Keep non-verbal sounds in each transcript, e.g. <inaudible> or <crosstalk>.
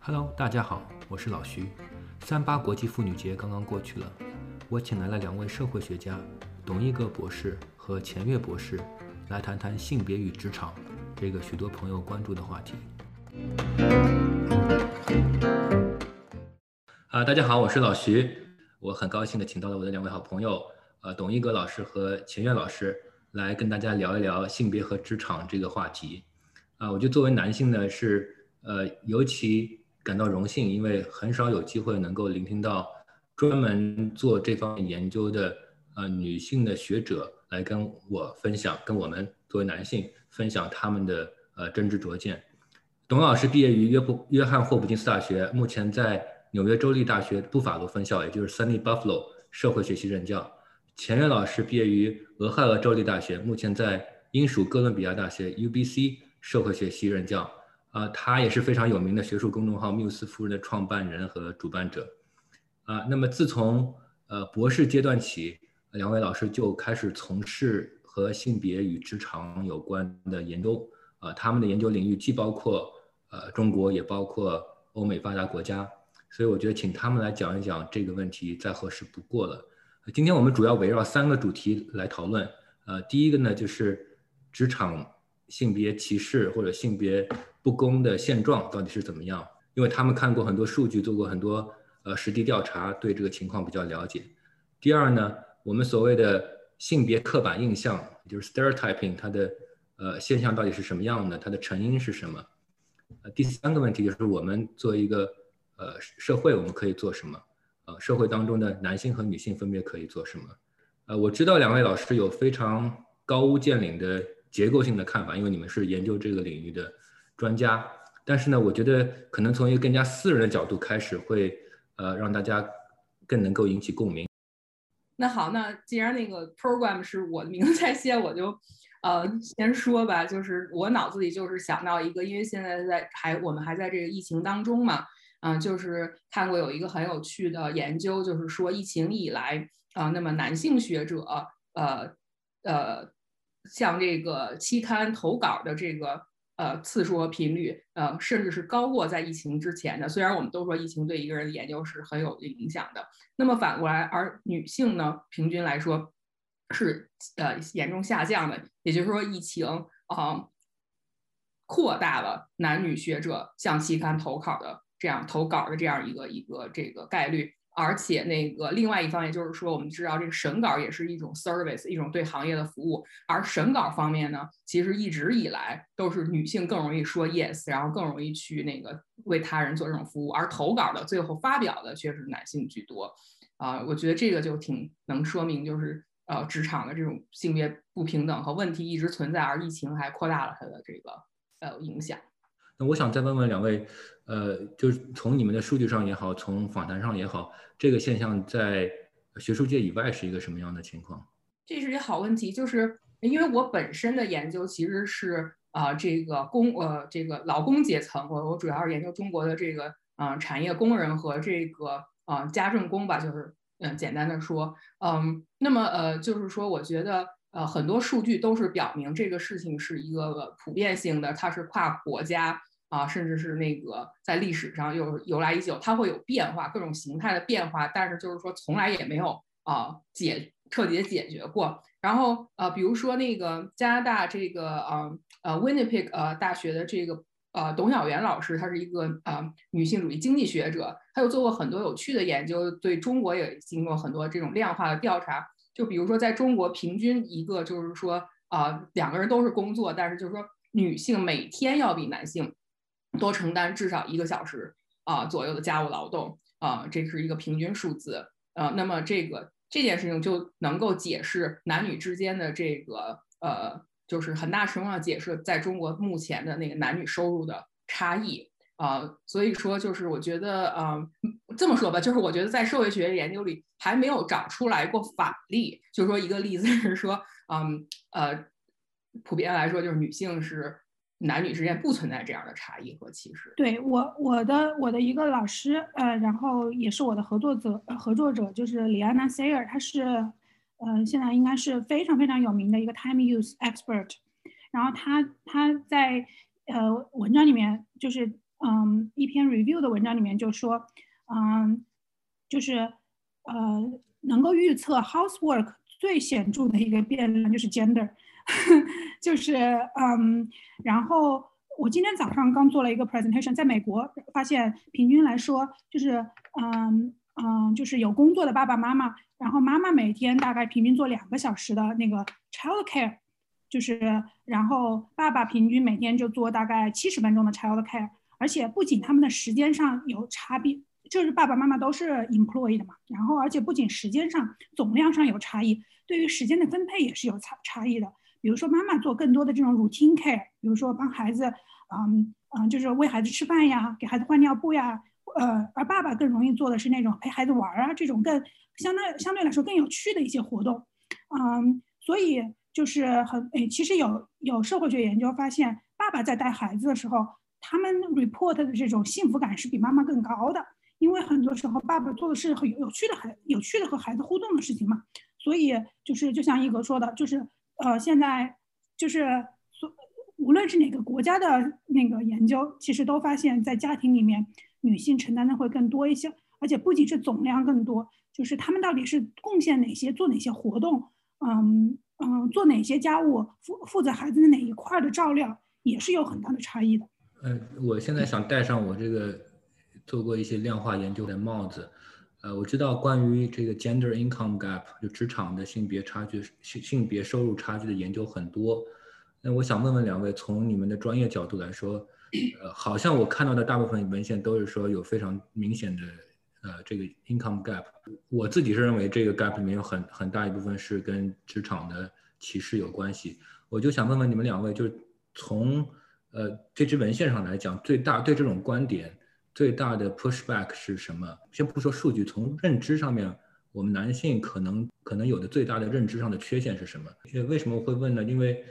Hello，大家好，我是老徐。三八国际妇女节刚刚过去了，我请来了两位社会学家，董一格博士和钱月博士，来谈谈性别与职场这个许多朋友关注的话题。啊，大家好，我是老徐，我很高兴的请到了我的两位好朋友，呃，董一格老师和钱月老师，来跟大家聊一聊性别和职场这个话题。啊，我觉得作为男性呢，是呃尤其感到荣幸，因为很少有机会能够聆听到专门做这方面研究的呃女性的学者来跟我分享，跟我们作为男性分享他们的呃真知灼见。董老师毕业于约布约翰霍普金斯大学，目前在纽约州立大学布法罗分校，也就是 Sunny Buffalo 社会学系任教。钱月老师毕业于俄亥俄州立大学，目前在英属哥伦比亚大学 UBC 社会学系任教。啊，他也是非常有名的学术公众号“缪斯夫人”的创办人和主办者。啊，那么自从呃博士阶段起，两位老师就开始从事和性别与职场有关的研究。啊，他们的研究领域既包括呃中国，也包括欧美发达国家。所以我觉得请他们来讲一讲这个问题再合适不过了。今天我们主要围绕三个主题来讨论。呃，第一个呢就是职场性别歧视或者性别。不公的现状到底是怎么样？因为他们看过很多数据，做过很多呃实地调查，对这个情况比较了解。第二呢，我们所谓的性别刻板印象，就是 stereotyping，它的呃现象到底是什么样的？它的成因是什么？呃，第三个问题就是我们作为一个呃社会，我们可以做什么？呃，社会当中的男性和女性分别可以做什么？呃，我知道两位老师有非常高屋建瓴的结构性的看法，因为你们是研究这个领域的。专家，但是呢，我觉得可能从一个更加私人的角度开始，会呃让大家更能够引起共鸣。那好，那既然那个 program 是我的名字在先，我就呃先说吧。就是我脑子里就是想到一个，因为现在在还我们还在这个疫情当中嘛，嗯，就是看过有一个很有趣的研究，就是说疫情以来啊，那么男性学者呃呃向这个期刊投稿的这个。呃，次数和频率，呃，甚至是高过在疫情之前的。虽然我们都说疫情对一个人的研究是很有影响的，那么反过来，而女性呢，平均来说是呃严重下降的。也就是说，疫情啊扩大了男女学者向期刊投稿的这样投稿的这样一个一个这个概率。而且那个另外一方面就是说，我们知道这个审稿也是一种 service，一种对行业的服务。而审稿方面呢，其实一直以来都是女性更容易说 yes，然后更容易去那个为他人做这种服务。而投稿的最后发表的却是男性居多。啊，我觉得这个就挺能说明，就是呃职场的这种性别不平等和问题一直存在，而疫情还扩大了它的这个呃影响。我想再问问两位，呃，就是从你们的数据上也好，从访谈上也好，这个现象在学术界以外是一个什么样的情况？这是一个好问题，就是因为我本身的研究其实是啊，这个工呃这个劳工阶层，我我主要是研究中国的这个啊产业工人和这个啊家政工吧，就是嗯简单的说，嗯，那么呃就是说，我觉得呃很多数据都是表明这个事情是一个普遍性的，它是跨国家。啊，甚至是那个在历史上又由来已久，它会有变化，各种形态的变化，但是就是说从来也没有啊解彻底的解决过。然后呃，比如说那个加拿大这个呃呃 Winnipeg 呃大学的这个呃董晓媛老师，她是一个呃女性主义经济学者，她有做过很多有趣的研究，对中国也经过很多这种量化的调查。就比如说在中国，平均一个就是说啊两个人都是工作，但是就是说女性每天要比男性。多承担至少一个小时啊左右的家务劳动啊，这是一个平均数字啊。那么这个这件事情就能够解释男女之间的这个呃，就是很大程度上解释在中国目前的那个男女收入的差异啊。所以说，就是我觉得啊，这么说吧，就是我觉得在社会学研究里还没有找出来过反例，就是说一个例子是说，嗯呃，普遍来说就是女性是。男女之间不存在这样的差异和歧视。对我，我的我的一个老师，呃，然后也是我的合作者，合作者就是李安娜 Sayer，他是，呃，现在应该是非常非常有名的一个 time use expert。然后他他在呃文章里面就是嗯一篇 review 的文章里面就说，嗯，就是呃能够预测 housework 最显著的一个变量就是 gender，<laughs> 就是嗯，然后我今天早上刚做了一个 presentation，在美国发现平均来说就是嗯嗯就是有工作的爸爸妈妈。然后妈妈每天大概平均做两个小时的那个 child care，就是，然后爸爸平均每天就做大概七十分钟的 child care，而且不仅他们的时间上有差别，就是爸爸妈妈都是 employee 的嘛，然后而且不仅时间上总量上有差异，对于时间的分配也是有差差异的。比如说妈妈做更多的这种 routine care，比如说帮孩子，嗯嗯，就是喂孩子吃饭呀，给孩子换尿布呀，呃，而爸爸更容易做的是那种陪孩子玩啊，这种更。相对相对来说更有趣的一些活动，嗯，所以就是很诶，其实有有社会学研究发现，爸爸在带孩子的时候，他们 report 的这种幸福感是比妈妈更高的，因为很多时候爸爸做的是很有趣的孩有趣的和孩子互动的事情嘛，所以就是就像一格说的，就是呃现在就是所无论是哪个国家的那个研究，其实都发现，在家庭里面女性承担的会更多一些，而且不仅是总量更多。就是他们到底是贡献哪些，做哪些活动，嗯嗯，做哪些家务，负负责孩子的哪一块的照料，也是有很大的差异的。嗯，我现在想戴上我这个做过一些量化研究的帽子，呃，我知道关于这个 gender income gap 就职场的性别差距、性性别收入差距的研究很多。那我想问问两位，从你们的专业角度来说，呃，好像我看到的大部分文献都是说有非常明显的。呃，这个 income gap，我自己是认为这个 gap 里面有很很大一部分是跟职场的歧视有关系。我就想问问你们两位，就是从呃这支文献上来讲，最大对这种观点最大的 pushback 是什么？先不说数据，从认知上面，我们男性可能可能有的最大的认知上的缺陷是什么？因为为什么会问呢？因为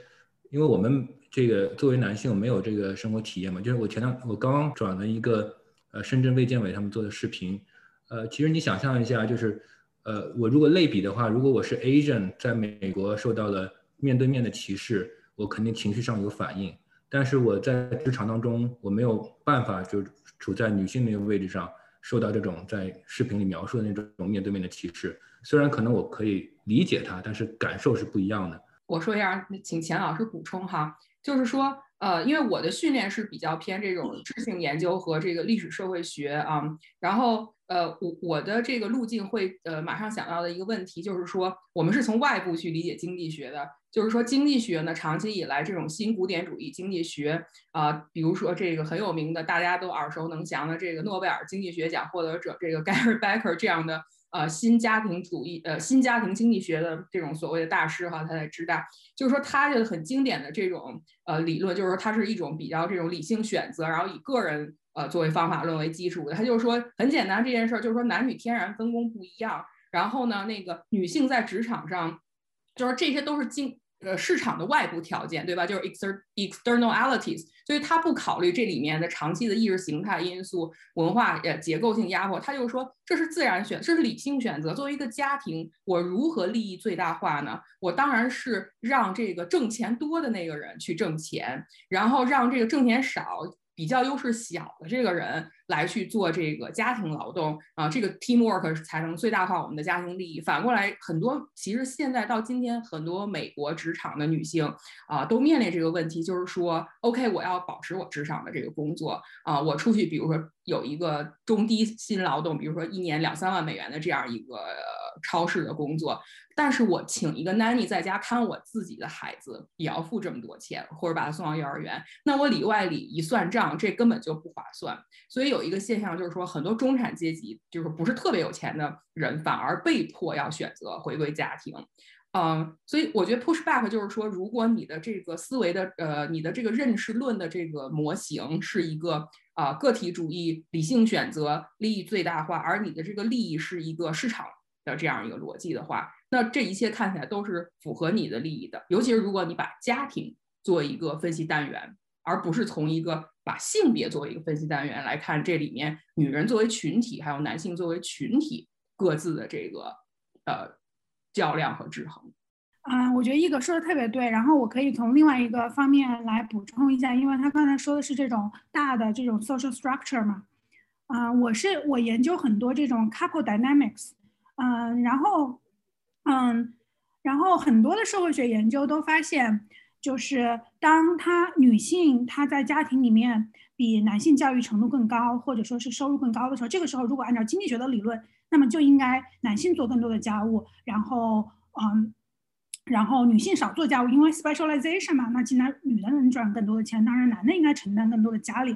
因为我们这个作为男性没有这个生活体验嘛。就是我前两我刚刚转了一个呃深圳卫健委他们做的视频。呃，其实你想象一下，就是，呃，我如果类比的话，如果我是 Asian，在美国受到了面对面的歧视，我肯定情绪上有反应。但是我在职场当中，我没有办法就处在女性那个位置上，受到这种在视频里描述的那种面对面的歧视。虽然可能我可以理解它，但是感受是不一样的。我说一下，请钱老师补充哈，就是说。呃，因为我的训练是比较偏这种知性研究和这个历史社会学啊，然后呃，我我的这个路径会呃马上想到的一个问题就是说，我们是从外部去理解经济学的，就是说经济学呢长期以来这种新古典主义经济学啊，比如说这个很有名的大家都耳熟能详的这个诺贝尔经济学奖获得者这个 <laughs> Gary Becker 这样的。呃，新家庭主义，呃，新家庭经济学的这种所谓的大师哈，他在知大，就是说他的很经典的这种呃理论，就是说它是一种比较这种理性选择，然后以个人呃作为方法论为基础的。他就是说很简单这件事儿，就是说男女天然分工不一样，然后呢，那个女性在职场上，就是这些都是经。呃，市场的外部条件，对吧？就是 exter externalities，所以他不考虑这里面的长期的意识形态因素、文化呃结构性压迫，他就说这是自然选，这是理性选择。作为一个家庭，我如何利益最大化呢？我当然是让这个挣钱多的那个人去挣钱，然后让这个挣钱少。比较优势小的这个人来去做这个家庭劳动啊，这个 teamwork 才能最大化我们的家庭利益。反过来，很多其实现在到今天，很多美国职场的女性啊，都面临这个问题，就是说，OK，我要保持我职场的这个工作啊，我出去，比如说有一个中低薪劳动，比如说一年两三万美元的这样一个。超市的工作，但是我请一个 nanny 在家看我自己的孩子，也要付这么多钱，或者把他送到幼儿园，那我里外里一算账，这根本就不划算。所以有有一个现象就是说，很多中产阶级就是不是特别有钱的人，反而被迫要选择回归家庭。嗯，所以我觉得 push back 就是说，如果你的这个思维的呃，你的这个认识论的这个模型是一个啊个体主义、理性选择、利益最大化，而你的这个利益是一个市场。的这样一个逻辑的话，那这一切看起来都是符合你的利益的。尤其是如果你把家庭做一个分析单元，而不是从一个把性别作为一个分析单元来看，这里面女人作为群体，还有男性作为群体各自的这个呃较量和制衡。嗯，我觉得一哥说的特别对，然后我可以从另外一个方面来补充一下，因为他刚才说的是这种大的这种 social structure 嘛，啊，我是我研究很多这种 couple dynamics，嗯，然后，嗯，然后很多的社会学研究都发现，就是当她女性她在家庭里面比男性教育程度更高，或者说是收入更高的时候，这个时候如果按照经济学的理论，那么就应该男性做更多的家务，然后，嗯。然后女性少做家务，因为 specialization 嘛，那既然女的能赚更多的钱，当然男的应该承担更多的家里。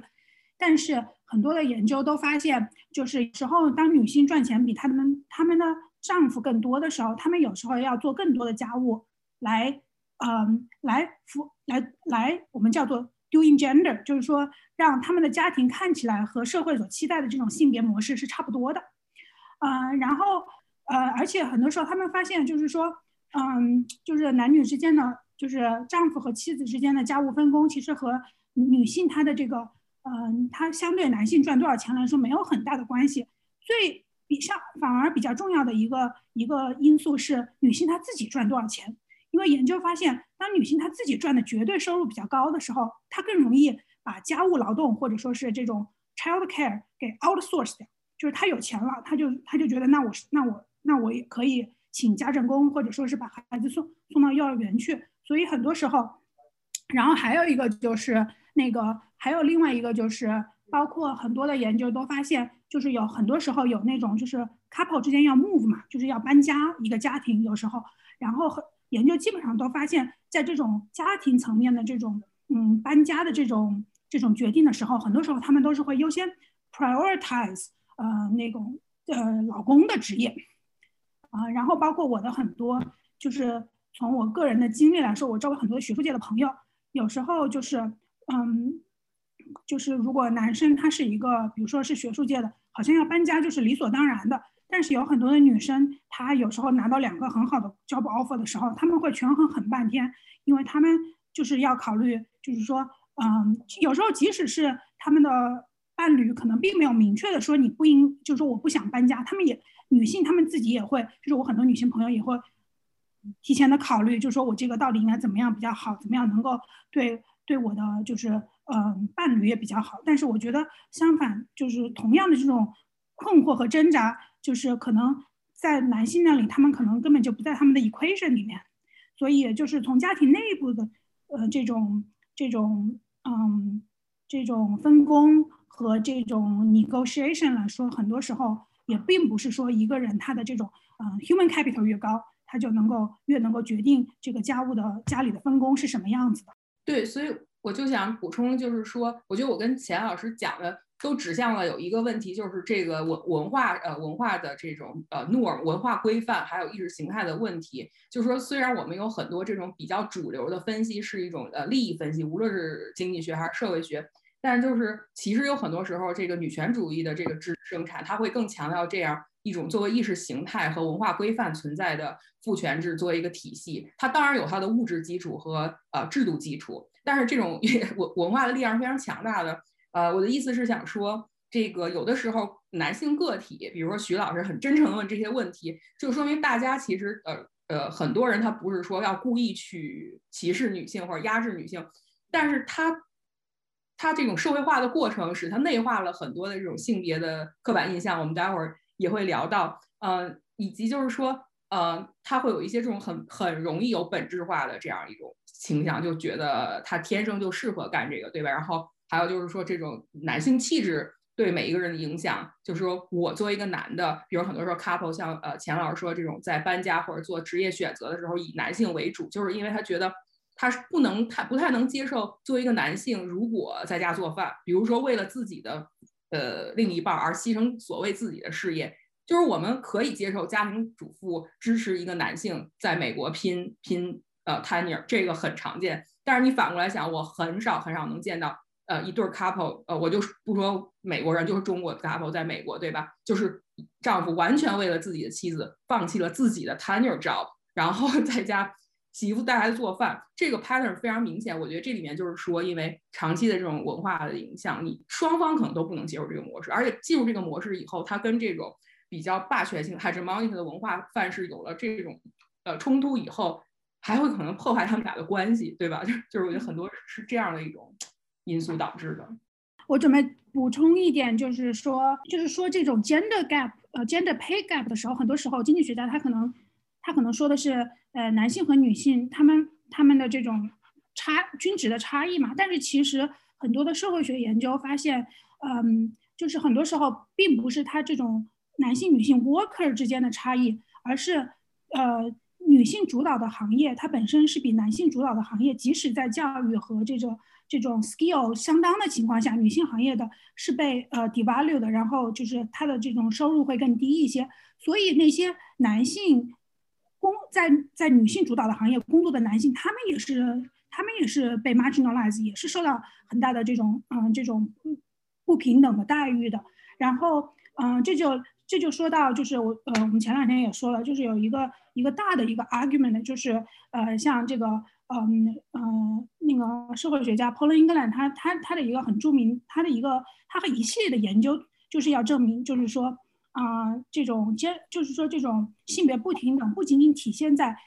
但是很多的研究都发现，就是时候当女性赚钱比她们她们的丈夫更多的时候，她们有时候要做更多的家务，来，嗯，来服来来我们叫做 doing gender，就是说让他们的家庭看起来和社会所期待的这种性别模式是差不多的，嗯，然后呃，而且很多时候他们发现就是说。嗯，就是男女之间的，就是丈夫和妻子之间的家务分工，其实和女性她的这个，嗯，她相对男性赚多少钱来说没有很大的关系。最比上反而比较重要的一个一个因素是女性她自己赚多少钱。因为研究发现，当女性她自己赚的绝对收入比较高的时候，她更容易把家务劳动或者说是这种 child care 给 outsource 掉，就是她有钱了，她就她就觉得那我是那我那我也可以。请家政工，或者说是把孩子送送到幼儿园去，所以很多时候，然后还有一个就是那个，还有另外一个就是，包括很多的研究都发现，就是有很多时候有那种就是 couple 之间要 move 嘛，就是要搬家，一个家庭有时候，然后很研究基本上都发现，在这种家庭层面的这种嗯搬家的这种这种决定的时候，很多时候他们都是会优先 prioritize 呃那种呃老公的职业。啊，然后包括我的很多，就是从我个人的经历来说，我周围很多学术界的朋友，有时候就是，嗯，就是如果男生他是一个，比如说是学术界的，好像要搬家就是理所当然的。但是有很多的女生，她有时候拿到两个很好的 job offer 的时候，他们会权衡很半天，因为他们就是要考虑，就是说，嗯，有时候即使是他们的伴侣可能并没有明确的说你不应，就是说我不想搬家，他们也。女性她们自己也会，就是我很多女性朋友也会提前的考虑，就是说我这个到底应该怎么样比较好，怎么样能够对对我的就是嗯伴侣也比较好。但是我觉得相反，就是同样的这种困惑和挣扎，就是可能在男性那里，他们可能根本就不在他们的 equation 里面。所以就是从家庭内部的呃这种这种嗯这种分工和这种 negotiation 来说，很多时候。也并不是说一个人他的这种嗯 human capital 越高，他就能够越能够决定这个家务的家里的分工是什么样子的。对，所以我就想补充，就是说，我觉得我跟钱老师讲的都指向了有一个问题，就是这个文文化呃文化的这种呃 norm 文化规范，还有意识形态的问题。就是说，虽然我们有很多这种比较主流的分析是一种呃利益分析，无论是经济学还是社会学。但就是，其实有很多时候，这个女权主义的这个制生产，它会更强调这样一种作为意识形态和文化规范存在的父权制作为一个体系。它当然有它的物质基础和呃制度基础，但是这种 <laughs> 文文化的力量是非常强大的。呃，我的意思是想说，这个有的时候男性个体，比如说徐老师很真诚的问这些问题，就说明大家其实呃呃很多人他不是说要故意去歧视女性或者压制女性，但是他。它这种社会化的过程，使它内化了很多的这种性别的刻板印象。我们待会儿也会聊到，嗯，以及就是说，呃，它会有一些这种很很容易有本质化的这样一种倾向，就觉得他天生就适合干这个，对吧？然后还有就是说，这种男性气质对每一个人的影响，就是说我作为一个男的，比如很多时候 couple 像呃钱老师说这种在搬家或者做职业选择的时候以男性为主，就是因为他觉得。他是不能太不太能接受作为一个男性，如果在家做饭，比如说为了自己的呃另一半而牺牲所谓自己的事业，就是我们可以接受家庭主妇支持一个男性在美国拼拼呃 tenure，这个很常见。但是你反过来想，我很少很少能见到呃一对 couple，呃我就不说美国人，就是中国的 couple 在美国对吧？就是丈夫完全为了自己的妻子放弃了自己的 tenure job，<laughs> 然后在家。媳妇带孩子做饭，这个 pattern 非常明显。我觉得这里面就是说，因为长期的这种文化的影响，你双方可能都不能接受这个模式，而且进入这个模式以后，它跟这种比较霸权性 hegemonic 的文化范式有了这种呃冲突以后，还会可能破坏他们俩的关系，对吧？就 <laughs> 就是我觉得很多是这样的一种因素导致的。我准备补充一点，就是说，就是说这种 gender gap，呃，gender pay gap 的时候，很多时候经济学家他可能他可能说的是，呃，男性和女性他们他们的这种差均值的差异嘛。但是其实很多的社会学研究发现，嗯，就是很多时候并不是他这种男性女性 worker 之间的差异，而是呃女性主导的行业它本身是比男性主导的行业，即使在教育和这种。这种 skill 相当的情况下，女性行业的是被呃 devalued 的，然后就是她的这种收入会更低一些。所以那些男性工在在女性主导的行业工作的男性，他们也是他们也是被 marginalized，也是受到很大的这种嗯这种不平等的待遇的。然后嗯这就这就说到就是我呃我们前两天也说了，就是有一个一个大的一个 argument，就是呃像这个。嗯嗯，那个社会学家 Paul England，他他他的一个很著名，他的一个他和一系列的研究，就是要证明，就是说啊，这种兼就是说这种性别不平等，不仅仅体现在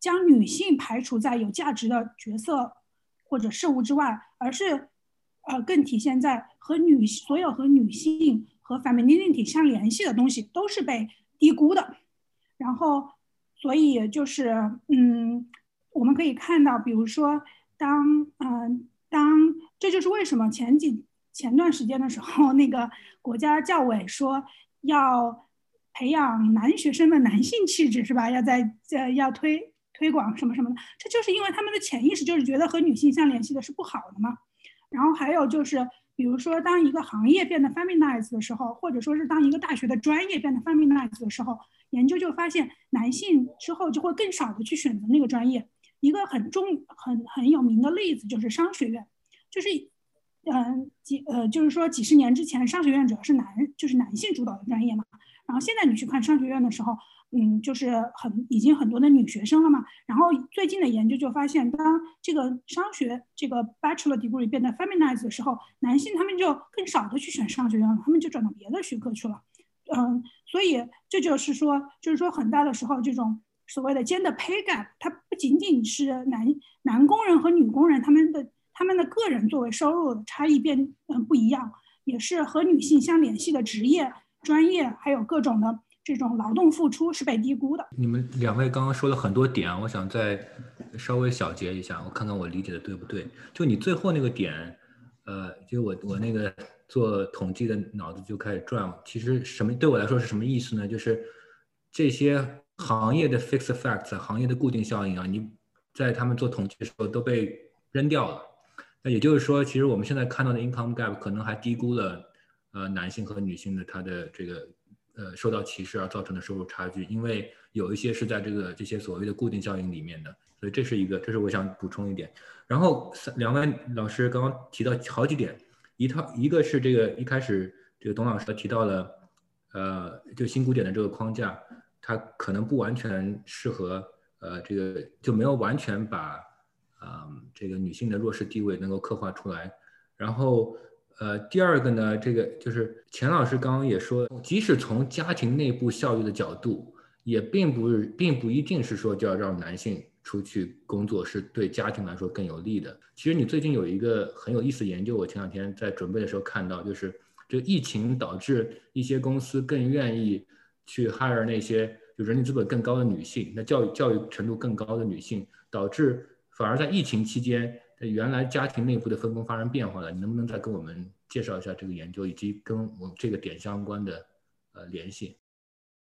将女性排除在有价值的角色或者事物之外，而是呃更体现在和女所有和女性和 femininity 相联系的东西都是被低估的。然后，所以就是嗯。我们可以看到，比如说，当嗯，当这就是为什么前几前段时间的时候，那个国家教委说要培养男学生的男性气质，是吧？要在呃要推推广什么什么的，这就是因为他们的潜意识就是觉得和女性相联系的是不好的嘛。然后还有就是，比如说，当一个行业变得 feminized 的时候，或者说是当一个大学的专业变得 feminized 的时候，研究就发现，男性之后就会更少的去选择那个专业。一个很重、很很有名的例子就是商学院，就是，嗯，几呃，就是说几十年之前，商学院主要是男，就是男性主导的专业嘛。然后现在你去看商学院的时候，嗯，就是很已经很多的女学生了嘛。然后最近的研究就发现，当这个商学这个 bachelor degree 变得 feminized 的时候，男性他们就更少的去选商学院了，他们就转到别的学科去了。嗯，所以这就是说，就是说很大的时候这种。所谓的 gender pay gap，它不仅仅是男男工人和女工人他们的他们的个人作为收入的差异变嗯不一样，也是和女性相联系的职业专业还有各种的这种劳动付出是被低估的。你们两位刚刚说了很多点，我想再稍微小结一下，我看看我理解的对不对。就你最后那个点，呃，就我我那个做统计的脑子就开始转，其实什么对我来说是什么意思呢？就是这些。行业的 fixed effects，行业的固定效应啊，你在他们做统计的时候都被扔掉了。那也就是说，其实我们现在看到的 income gap 可能还低估了呃男性和女性的他的这个呃受到歧视而造成的收入差距，因为有一些是在这个这些所谓的固定效应里面的。所以这是一个，这是我想补充一点。然后两位老师刚刚提到好几点，一套一个是这个一开始这个董老师提到了呃就新古典的这个框架。它可能不完全适合，呃，这个就没有完全把，啊，这个女性的弱势地位能够刻画出来。然后，呃，第二个呢，这个就是钱老师刚刚也说，即使从家庭内部效率的角度，也并不是，并不一定是说就要让男性出去工作是对家庭来说更有利的。其实你最近有一个很有意思的研究，我前两天在准备的时候看到，就是这疫情导致一些公司更愿意。去 hire 那些就人力资本更高的女性，那教育教育程度更高的女性，导致反而在疫情期间，原来家庭内部的分工发生变化了。你能不能再跟我们介绍一下这个研究以及跟我这个点相关的呃联系？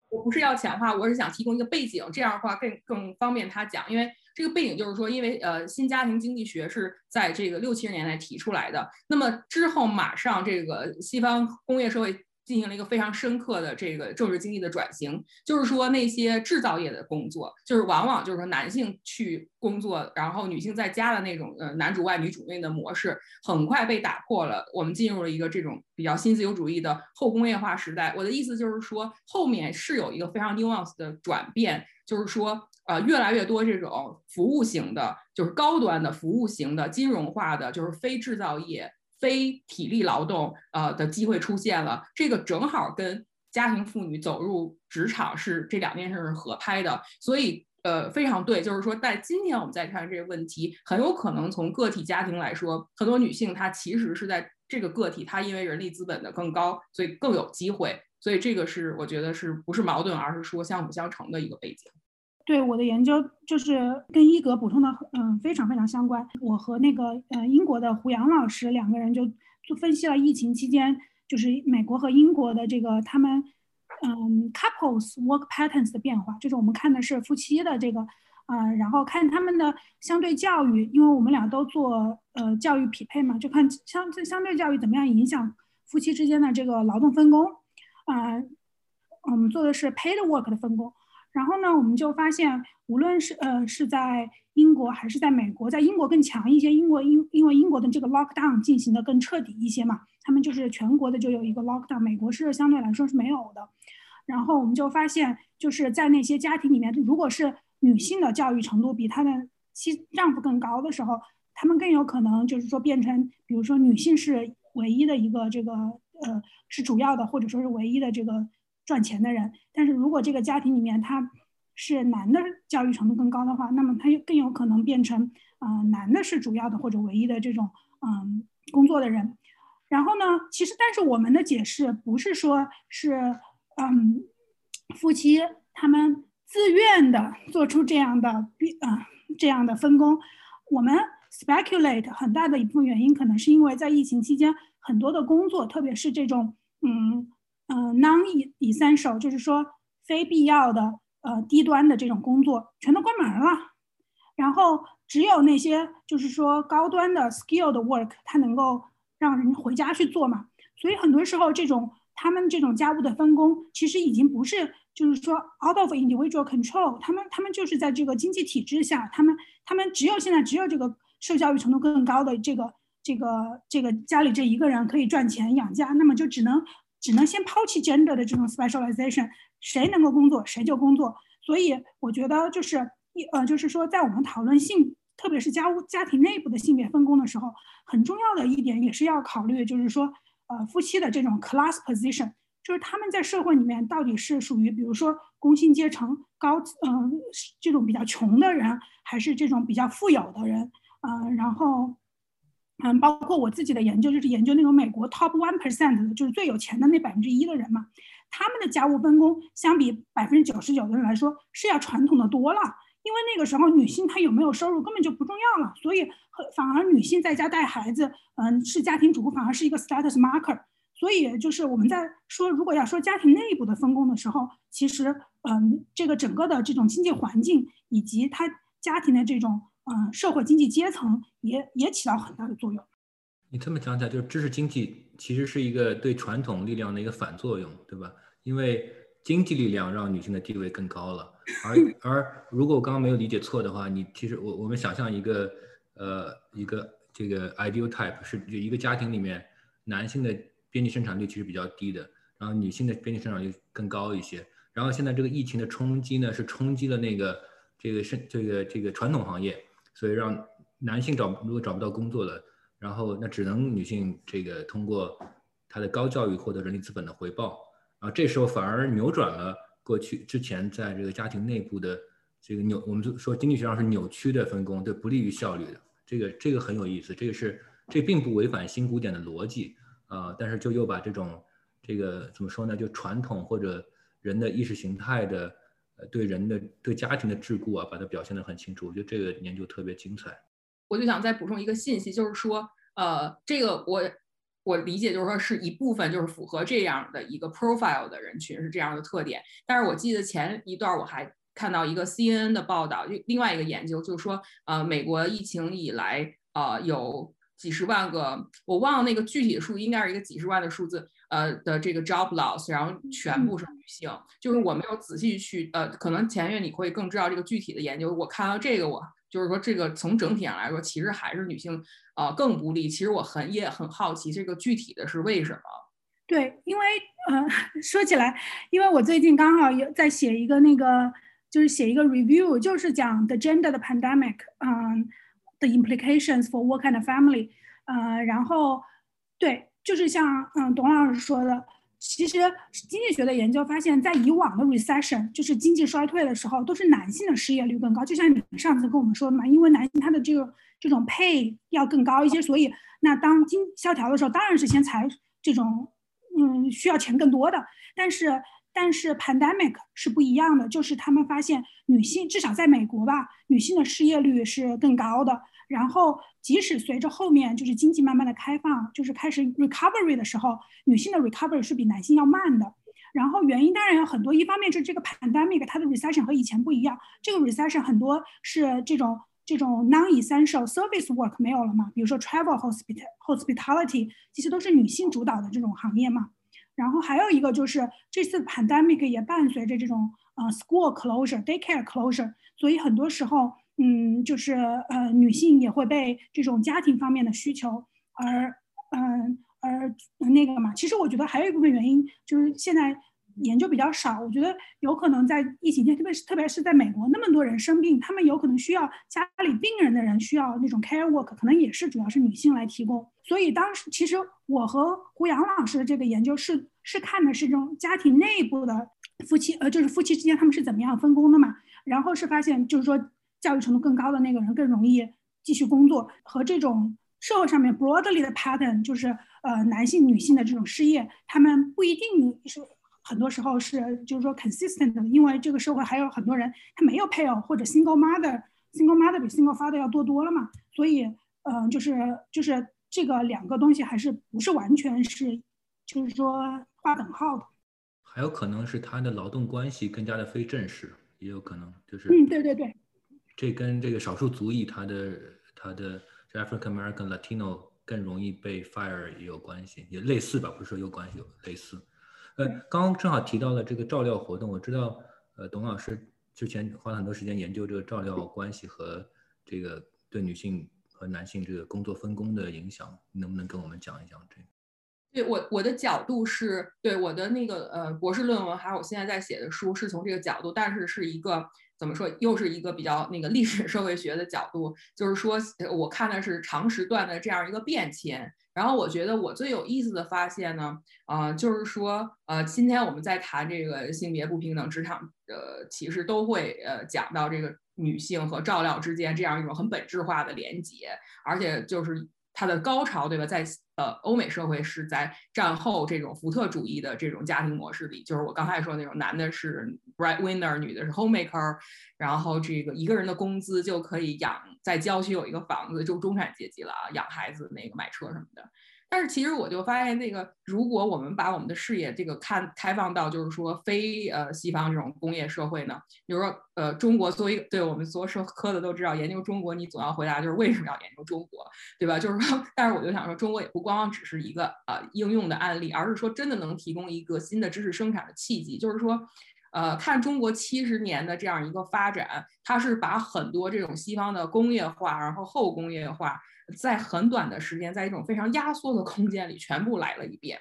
我不是要强化，我是想提供一个背景，这样的话更更方便他讲。因为这个背景就是说，因为呃新家庭经济学是在这个六七十年代提出来的，那么之后马上这个西方工业社会。进行了一个非常深刻的这个政治经济的转型，就是说那些制造业的工作，就是往往就是说男性去工作，然后女性在家的那种呃男主外女主内的模式，很快被打破了。我们进入了一个这种比较新自由主义的后工业化时代。我的意思就是说，后面是有一个非常 nuance 的转变，就是说呃越来越多这种服务型的，就是高端的服务型的金融化的，就是非制造业。非体力劳动呃的机会出现了，这个正好跟家庭妇女走入职场是这两件事是合拍的，所以呃，非常对，就是说，在今天我们再看这个问题，很有可能从个体家庭来说，很多女性她其实是在这个个体，她因为人力资本的更高，所以更有机会，所以这个是我觉得是不是矛盾，而是说相辅相成的一个背景。对我的研究就是跟伊格补充的，嗯，非常非常相关。我和那个呃英国的胡杨老师两个人就就分析了疫情期间，就是美国和英国的这个他们。嗯，couples work patterns 的变化，就是我们看的是夫妻的这个，呃，然后看他们的相对教育，因为我们俩都做呃教育匹配嘛，就看相相对教育怎么样影响夫妻之间的这个劳动分工，啊，我们做的是 paid work 的分工，然后呢，我们就发现，无论是呃是在英国还是在美国，在英国更强一些，英国因因为英国的这个 lockdown 进行的更彻底一些嘛，他们就是全国的就有一个 lockdown，美国是相对来说是没有的。然后我们就发现，就是在那些家庭里面，如果是女性的教育程度比她的妻丈夫更高的时候，他们更有可能就是说变成，比如说女性是唯一的一个这个呃是主要的，或者说是唯一的这个赚钱的人。但是如果这个家庭里面他是男的教育程度更高的话，那么他就更有可能变成嗯男的是主要的或者唯一的这种嗯工作的人。然后呢，其实但是我们的解释不是说是。嗯，夫妻他们自愿的做出这样的比啊这样的分工，我们 speculate 很大的一部分原因可能是因为在疫情期间很多的工作，特别是这种嗯嗯 non essential，就是说非必要的呃低端的这种工作全都关门了，然后只有那些就是说高端的 skilled work，它能够让人回家去做嘛，所以很多时候这种。他们这种家务的分工，其实已经不是，就是说 out of individual control，他们他们就是在这个经济体制下，他们他们只有现在只有这个受教育程度更高的这个这个这个家里这一个人可以赚钱养家，那么就只能只能先抛弃 gender 的这种 specialization，谁能够工作谁就工作。所以我觉得就是一呃就是说在我们讨论性，特别是家务家庭内部的性别分工的时候，很重要的一点也是要考虑，就是说。呃，夫妻的这种 class position，就是他们在社会里面到底是属于，比如说工薪阶层高，嗯，这种比较穷的人，还是这种比较富有的人，嗯，然后，嗯，包括我自己的研究，就是研究那种美国 top one percent 的，就是最有钱的那百分之一的人嘛，他们的家务分工相比百分之九十九的人来说是要传统的多了。因为那个时候女性她有没有收入根本就不重要了，所以反而女性在家带孩子，嗯，是家庭主妇反而是一个 status marker。所以就是我们在说，如果要说家庭内部的分工的时候，其实嗯，这个整个的这种经济环境以及他家庭的这种嗯社会经济阶层也也起到很大的作用。你这么讲起来，就是知识经济其实是一个对传统力量的一个反作用，对吧？因为经济力量让女性的地位更高了。而 <laughs> 而如果我刚刚没有理解错的话，你其实我我们想象一个呃一个这个 ideal type 是就一个家庭里面男性的边际生产率其实比较低的，然后女性的边际生产率更高一些。然后现在这个疫情的冲击呢，是冲击了那个这个生这个这个传统行业，所以让男性找如果找不到工作了，然后那只能女性这个通过她的高教育获得人力资本的回报，然后这时候反而扭转了。过去之前在这个家庭内部的这个扭，我们就说经济学上是扭曲的分工，对，不利于效率的。这个这个很有意思，这个是这并不违反新古典的逻辑啊，但是就又把这种这个怎么说呢，就传统或者人的意识形态的呃对人的对家庭的桎梏啊，把它表现得很清楚。我觉得这个研究特别精彩。我就想再补充一个信息，就是说呃，这个我。我理解就是说是一部分就是符合这样的一个 profile 的人群是这样的特点，但是我记得前一段我还看到一个 CNN 的报道，就另外一个研究就是说，呃，美国疫情以来，呃，有几十万个，我忘了那个具体的数，应该是一个几十万的数字，呃的这个 job loss，然后全部是女性，就是我没有仔细去，呃，可能前月你会更知道这个具体的研究，我看到这个我。就是说，这个从整体上来说，其实还是女性呃更不利。其实我很也很好奇，这个具体的是为什么？对，因为呃 <laughs> 说起来，因为我最近刚好有在写一个那个，就是写一个 review，就是讲 the gender 的 pandemic，嗯，the implications for work and family，呃，然后对，就是像嗯董老师说的。其实经济学的研究发现，在以往的 recession，就是经济衰退的时候，都是男性的失业率更高。就像你上次跟我们说的嘛，因为男性他的这个这种 pay 要更高一些，所以那当经萧条的时候，当然是先裁这种，嗯，需要钱更多的。但是但是 pandemic 是不一样的，就是他们发现女性至少在美国吧，女性的失业率是更高的。然后，即使随着后面就是经济慢慢的开放，就是开始 recovery 的时候，女性的 recovery 是比男性要慢的。然后原因当然有很多，一方面是这个 pandemic 它的 recession 和以前不一样，这个 recession 很多是这种这种 non-essential service work 没有了嘛，比如说 travel hospital hospitality 这些都是女性主导的这种行业嘛。然后还有一个就是这次 pandemic 也伴随着这种呃 school closure daycare closure，所以很多时候。嗯，就是呃，女性也会被这种家庭方面的需求而，嗯，而那个嘛。其实我觉得还有一部分原因就是现在研究比较少。我觉得有可能在疫情期间，特别是特别是在美国，那么多人生病，他们有可能需要家里病人的人需要那种 care work，可能也是主要是女性来提供。所以当时其实我和胡杨老师的这个研究是是看的是这种家庭内部的夫妻，呃，就是夫妻之间他们是怎么样分工的嘛。然后是发现就是说。教育程度更高的那个人更容易继续工作，和这种社会上面 broadly 的 pattern，就是呃男性女性的这种失业，他们不一定是很多时候是就是说 consistent 的，因为这个社会还有很多人他没有配偶或者 single mother，single mother 比 single father 要多多了嘛，所以嗯就是就是这个两个东西还是不是完全是就是说划等号的，还有可能是他的劳动关系更加的非正式，也有可能就是嗯对对对。这跟这个少数族裔他的他的 African American Latino 更容易被 fire 也有关系，也类似吧，不是说有关系，有类似。呃，刚刚正好提到了这个照料活动，我知道，呃，董老师之前花了很多时间研究这个照料关系和这个对女性和男性这个工作分工的影响，能不能跟我们讲一讲这个？对我我的角度是对我的那个呃博士论文，还有我现在在写的书是从这个角度，但是是一个。怎么说？又是一个比较那个历史社会学的角度，就是说，我看的是长时段的这样一个变迁。然后我觉得我最有意思的发现呢，啊，就是说，呃，今天我们在谈这个性别不平等、职场呃歧视，都会呃讲到这个女性和照料之间这样一种很本质化的连接，而且就是。它的高潮，对吧？在呃欧美社会是在战后这种福特主义的这种家庭模式里，就是我刚才说那种男的是 breadwinner，女的是 homemaker，然后这个一个人的工资就可以养在郊区有一个房子，就中产阶级了啊，养孩子、那个买车什么的。但是其实我就发现，那个如果我们把我们的视野这个看开放到，就是说非呃西方这种工业社会呢，比如说呃中国作为对我们做社科的都知道，研究中国你总要回答就是为什么要研究中国，对吧？就是说，但是我就想说，中国也不光光只是一个呃应用的案例，而是说真的能提供一个新的知识生产的契机。就是说，呃，看中国七十年的这样一个发展，它是把很多这种西方的工业化，然后后工业化。在很短的时间，在一种非常压缩的空间里，全部来了一遍。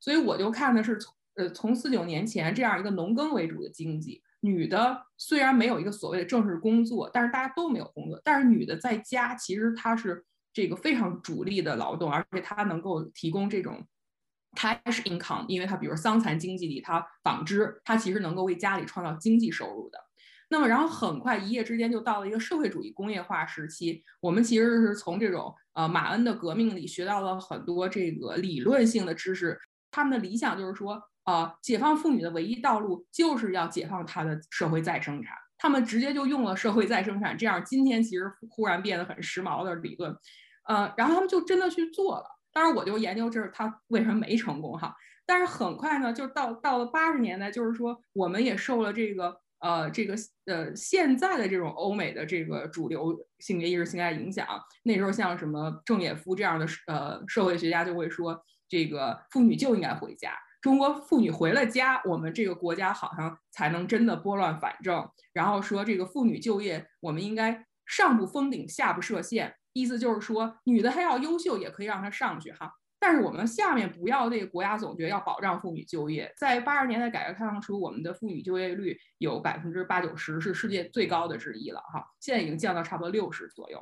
所以我就看的是从呃从四九年前这样一个农耕为主的经济，女的虽然没有一个所谓的正式工作，但是大家都没有工作，但是女的在家其实她是这个非常主力的劳动，而且她能够提供这种 cash income，因为它比如桑蚕经济里，它纺织，它其实能够为家里创造经济收入的。那么，然后很快一夜之间就到了一个社会主义工业化时期。我们其实是从这种呃马恩的革命里学到了很多这个理论性的知识。他们的理想就是说，呃，解放妇女的唯一道路就是要解放她的社会再生产。他们直接就用了社会再生产这样今天其实忽然变得很时髦的理论，呃，然后他们就真的去做了。当然，我就研究这是他为什么没成功哈。但是很快呢，就到到了八十年代，就是说我们也受了这个。呃，这个呃，现在的这种欧美的这个主流性别意识形态影响，那时候像什么郑也夫这样的呃社会学家就会说，这个妇女就应该回家。中国妇女回了家，我们这个国家好像才能真的拨乱反正。然后说这个妇女就业，我们应该上不封顶，下不设限，意思就是说，女的她要优秀，也可以让她上去哈。但是我们下面不要这个国家总觉得要保障妇女就业，在八十年代改革开放初，我们的妇女就业率有百分之八九十，是世界最高的之一了哈。现在已经降到差不多六十左右。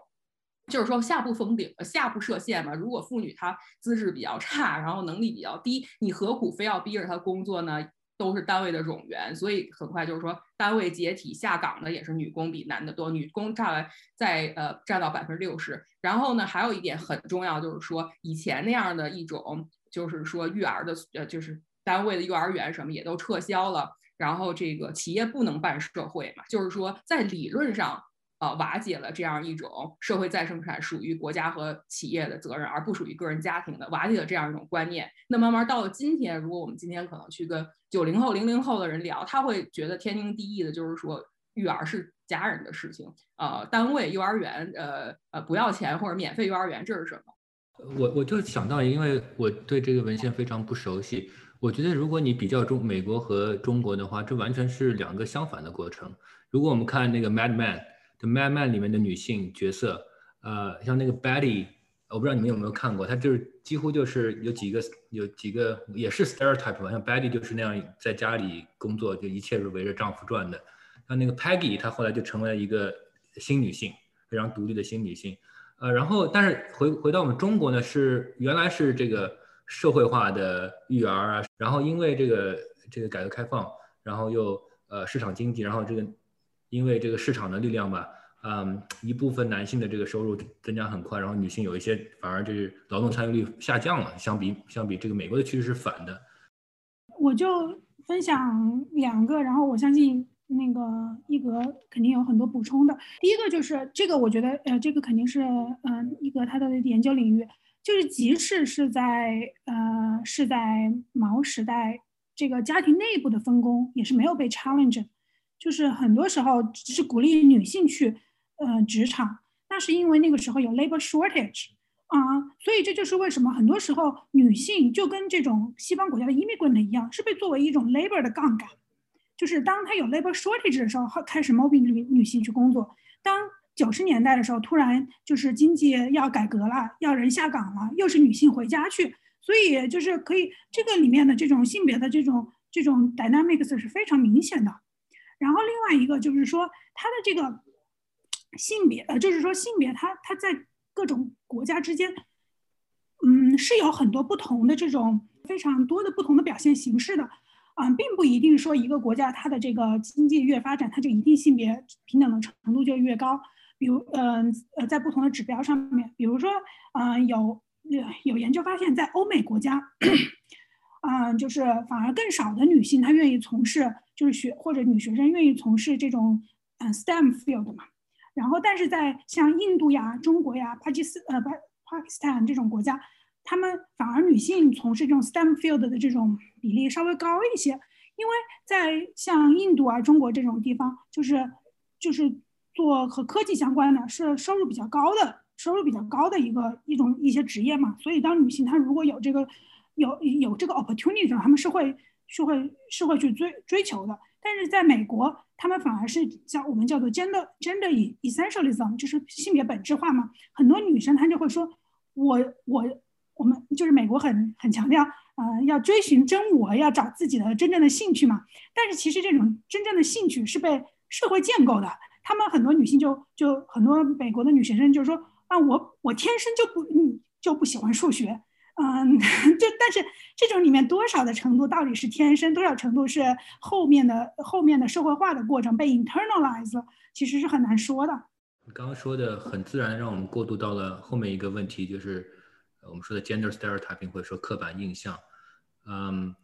就是说下不封顶，下不设限嘛。如果妇女她资质比较差，然后能力比较低，你何苦非要逼着她工作呢？都是单位的冗员，所以很快就是说单位解体下岗的也是女工比男的多，女工占了在呃占到百分之六十。然后呢，还有一点很重要，就是说以前那样的一种就是说育儿的呃就是单位的幼儿园什么也都撤销了，然后这个企业不能办社会嘛，就是说在理论上。呃，瓦解了这样一种社会再生产属于国家和企业的责任，而不属于个人家庭的，瓦解了这样一种观念。那慢慢到了今天，如果我们今天可能去跟九零后、零零后的人聊，他会觉得天经地义的，就是说育儿是家人的事情。呃，单位、幼儿园，呃呃，不要钱或者免费幼儿园，这是什么？我我就想到，因为我对这个文献非常不熟悉，我觉得如果你比较中美国和中国的话，这完全是两个相反的过程。如果我们看那个《Mad Men》。《Mad Men》里面的女性角色，呃，像那个 Betty，我不知道你们有没有看过，她就是几乎就是有几个有几个也是 stereotype 吧，像 Betty 就是那样在家里工作，就一切是围着丈夫转的。像那个 Peggy，她后来就成为了一个新女性，非常独立的新女性。呃，然后但是回回到我们中国呢，是原来是这个社会化的育儿啊，然后因为这个这个改革开放，然后又呃市场经济，然后这个。因为这个市场的力量吧，嗯，一部分男性的这个收入增加很快，然后女性有一些反而就是劳动参与率下降了。相比相比这个美国的趋势是反的。我就分享两个，然后我相信那个一格肯定有很多补充的。第一个就是这个，我觉得呃，这个肯定是嗯一格他的研究领域，就是即使是在呃是在毛时代，这个家庭内部的分工也是没有被 challenge。就是很多时候只是鼓励女性去，呃，职场，那是因为那个时候有 labor shortage 啊，所以这就是为什么很多时候女性就跟这种西方国家的 immigrant 一样，是被作为一种 labor 的杠杆，就是当他有 labor shortage 的时候，开始 mobbing 女女性去工作。当九十年代的时候，突然就是经济要改革了，要人下岗了，又是女性回家去，所以就是可以这个里面的这种性别的这种这种 dynamics 是非常明显的。然后另外一个就是说，它的这个性别，呃，就是说性别，它它在各种国家之间，嗯，是有很多不同的这种非常多的不同的表现形式的，啊，并不一定说一个国家它的这个经济越发展，它就一定性别平等的程度就越高。比如，嗯呃，在不同的指标上面，比如说，嗯，有有研究发现，在欧美国家。<coughs> 嗯，就是反而更少的女性她愿意从事，就是学或者女学生愿意从事这种嗯 STEM field 嘛。然后，但是在像印度呀、中国呀、巴基斯呃巴巴基斯坦这种国家，他们反而女性从事这种 STEM field 的这种比例稍微高一些。因为在像印度啊、中国这种地方，就是就是做和科技相关的，是收入比较高的，收入比较高的一个一种一些职业嘛。所以，当女性她如果有这个。有有这个 opportunity，他们是会是会是会去追追求的。但是在美国，他们反而是叫我们叫做 gender gender essentialism，就是性别本质化嘛。很多女生她就会说，我我我们就是美国很很强调，呃，要追寻真我，要找自己的真正的兴趣嘛。但是其实这种真正的兴趣是被社会建构的。他们很多女性就就很多美国的女学生就说啊，我我天生就不嗯就不喜欢数学。嗯，<laughs> 就但是这种里面多少的程度到底是天生，多少程度是后面的后面的社会化的过程被 internalize，其实是很难说的。你刚刚说的很自然，让我们过渡到了后面一个问题，就是我们说的 gender stereotyping 或者说刻板印象。嗯，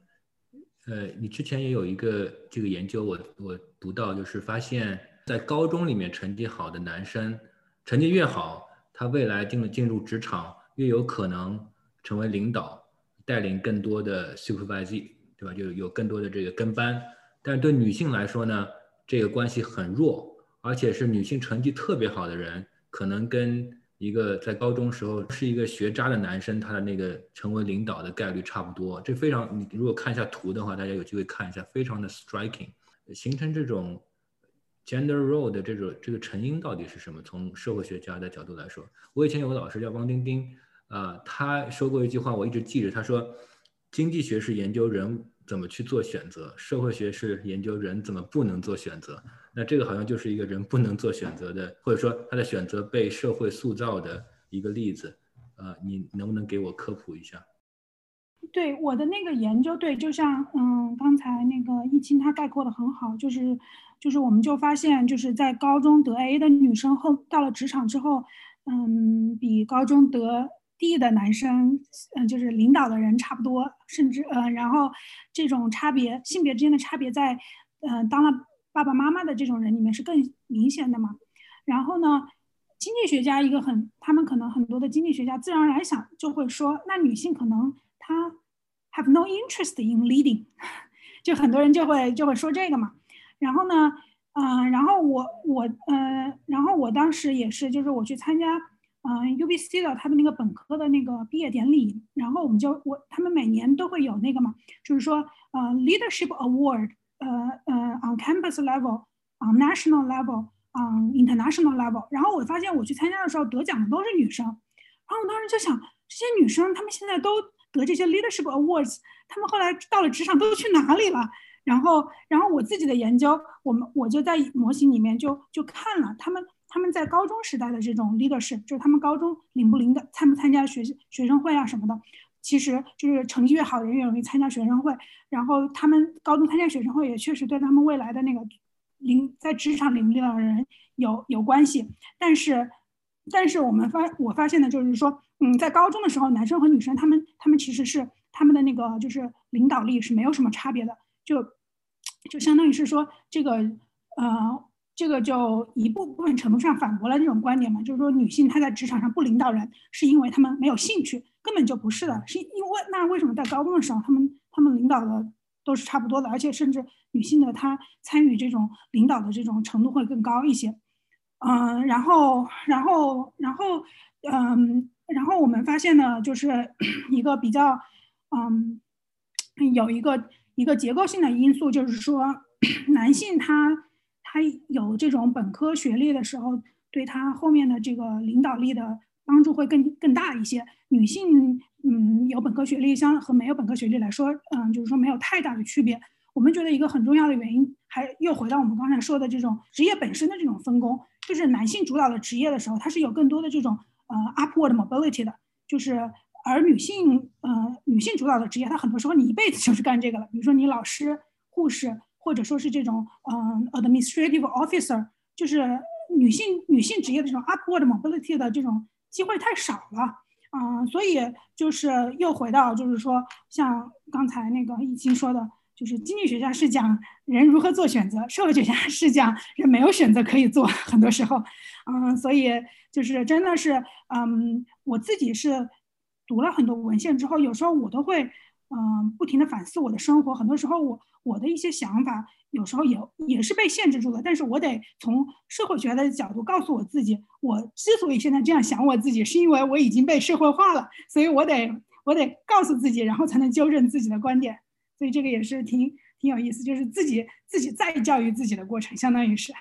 呃，你之前也有一个这个研究，我我读到就是发现，在高中里面成绩好的男生，成绩越好，他未来进了进入职场越有可能。成为领导，带领更多的 supervise，对吧？就有更多的这个跟班。但是对女性来说呢，这个关系很弱，而且是女性成绩特别好的人，可能跟一个在高中时候是一个学渣的男生，他的那个成为领导的概率差不多。这非常，你如果看一下图的话，大家有机会看一下，非常的 striking。形成这种 gender role 的这种这个成因到底是什么？从社会学家的角度来说，我以前有个老师叫汪丁丁。呃，他说过一句话，我一直记着。他说，经济学是研究人怎么去做选择，社会学是研究人怎么不能做选择。那这个好像就是一个人不能做选择的，或者说他的选择被社会塑造的一个例子。呃，你能不能给我科普一下？对我的那个研究，对，就像嗯，刚才那个易清他概括的很好，就是就是我们就发现，就是在高中得 A 的女生后到了职场之后，嗯，比高中得 D 的男生，嗯，就是领导的人差不多，甚至呃，然后这种差别性别之间的差别在，嗯，当了爸爸妈妈的这种人里面是更明显的嘛。然后呢？经济学家一个很，他们可能很多的经济学家自然而然想就会说，那女性可能她 have no interest in leading，<laughs> 就很多人就会就会说这个嘛。然后呢，嗯，然后我我呃，然后我当时也是，就是我去参加嗯 UBC 的他的那个本科的那个毕业典礼，然后我们就我他们每年都会有那个嘛，就是说呃 leadership award，呃呃 on campus level，on national level，on，international level，然后我发现我去参加的时候得奖的都是女生，然后我当时就想，这些女生她们现在都得这些 leadership awards，她们后来到了职场都去哪里了？然后，然后我自己的研究，我们我就在模型里面就就看了她们他们在高中时代的这种 leadership，就是他们高中领不领的参不参加学习学生会啊什么的，其实就是成绩越好的人越容易参加学生会，然后他们高中参加学生会也确实对他们未来的那个。领在职场领领导人有有关系，但是，但是我们发我发现的就是说，嗯，在高中的时候，男生和女生他们他们其实是他们的那个就是领导力是没有什么差别的，就就相当于是说这个呃这个就一部分程度上反驳了这种观点嘛，就是说女性她在职场上不领导人是因为她们没有兴趣，根本就不是的，是因为那为什么在高中的时候她们她们领导的？都是差不多的，而且甚至女性的她参与这种领导的这种程度会更高一些。嗯，然后，然后，然后，嗯，然后我们发现呢，就是 <coughs> 一个比较，嗯，有一个一个结构性的因素，就是说，<coughs> 男性他他有这种本科学历的时候，对他后面的这个领导力的帮助会更更大一些。女性。嗯，有本科学历相和没有本科学历来说，嗯，就是说没有太大的区别。我们觉得一个很重要的原因，还又回到我们刚才说的这种职业本身的这种分工，就是男性主导的职业的时候，它是有更多的这种呃 upward mobility 的，就是而女性呃女性主导的职业，它很多时候你一辈子就是干这个了。比如说你老师、护士，或者说是这种嗯 administrative officer，就是女性女性职业的这种 upward mobility 的这种机会太少了。嗯，所以就是又回到，就是说，像刚才那个易清说的，就是经济学家是讲人如何做选择，社会学家是讲人没有选择可以做，很多时候，嗯，所以就是真的是，嗯，我自己是读了很多文献之后，有时候我都会，嗯，不停的反思我的生活，很多时候我我的一些想法。有时候也也是被限制住了，但是我得从社会学的角度告诉我自己，我之所以现在这样想我自己，是因为我已经被社会化了，所以我得我得告诉自己，然后才能纠正自己的观点，所以这个也是挺挺有意思，就是自己自己再教育自己的过程，相当于是。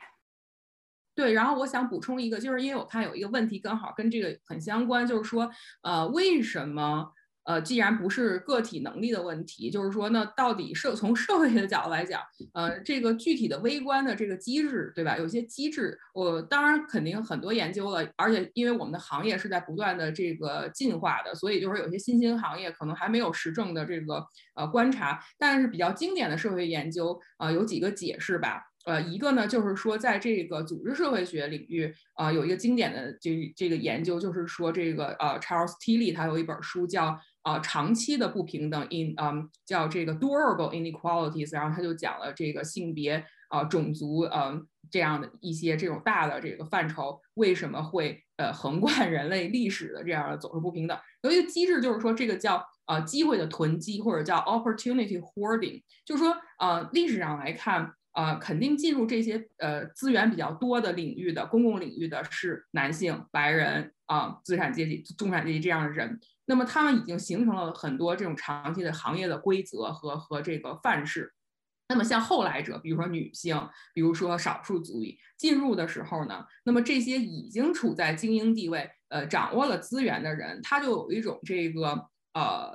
对，然后我想补充一个，就是因为我看有一个问题刚好跟这个很相关，就是说，呃，为什么？呃，既然不是个体能力的问题，就是说，那到底社从社会学的角度来讲，呃，这个具体的微观的这个机制，对吧？有些机制，我当然肯定很多研究了，而且因为我们的行业是在不断的这个进化的，所以就是有些新兴行业可能还没有实证的这个呃观察，但是比较经典的社会研究啊，有几个解释吧。呃，一个呢，就是说，在这个组织社会学领域，啊，有一个经典的这这个研究，就是说，这个呃，Charles Tilly 他有一本书叫啊，长期的不平等 in 嗯，叫这个 durable inequalities，然后他就讲了这个性别啊、种族嗯这样的一些这种大的这个范畴为什么会呃横贯人类历史的这样的走势不平等。有一个机制就是说，这个叫啊机会的囤积，或者叫 opportunity hoarding，就是说啊历史上来看。呃，肯定进入这些呃资源比较多的领域的公共领域的是男性、白人啊、资产阶级、中产阶级这样的人。那么他们已经形成了很多这种长期的行业的规则和和这个范式。那么像后来者，比如说女性，比如说少数族裔进入的时候呢，那么这些已经处在精英地位、呃掌握了资源的人，他就有一种这个呃。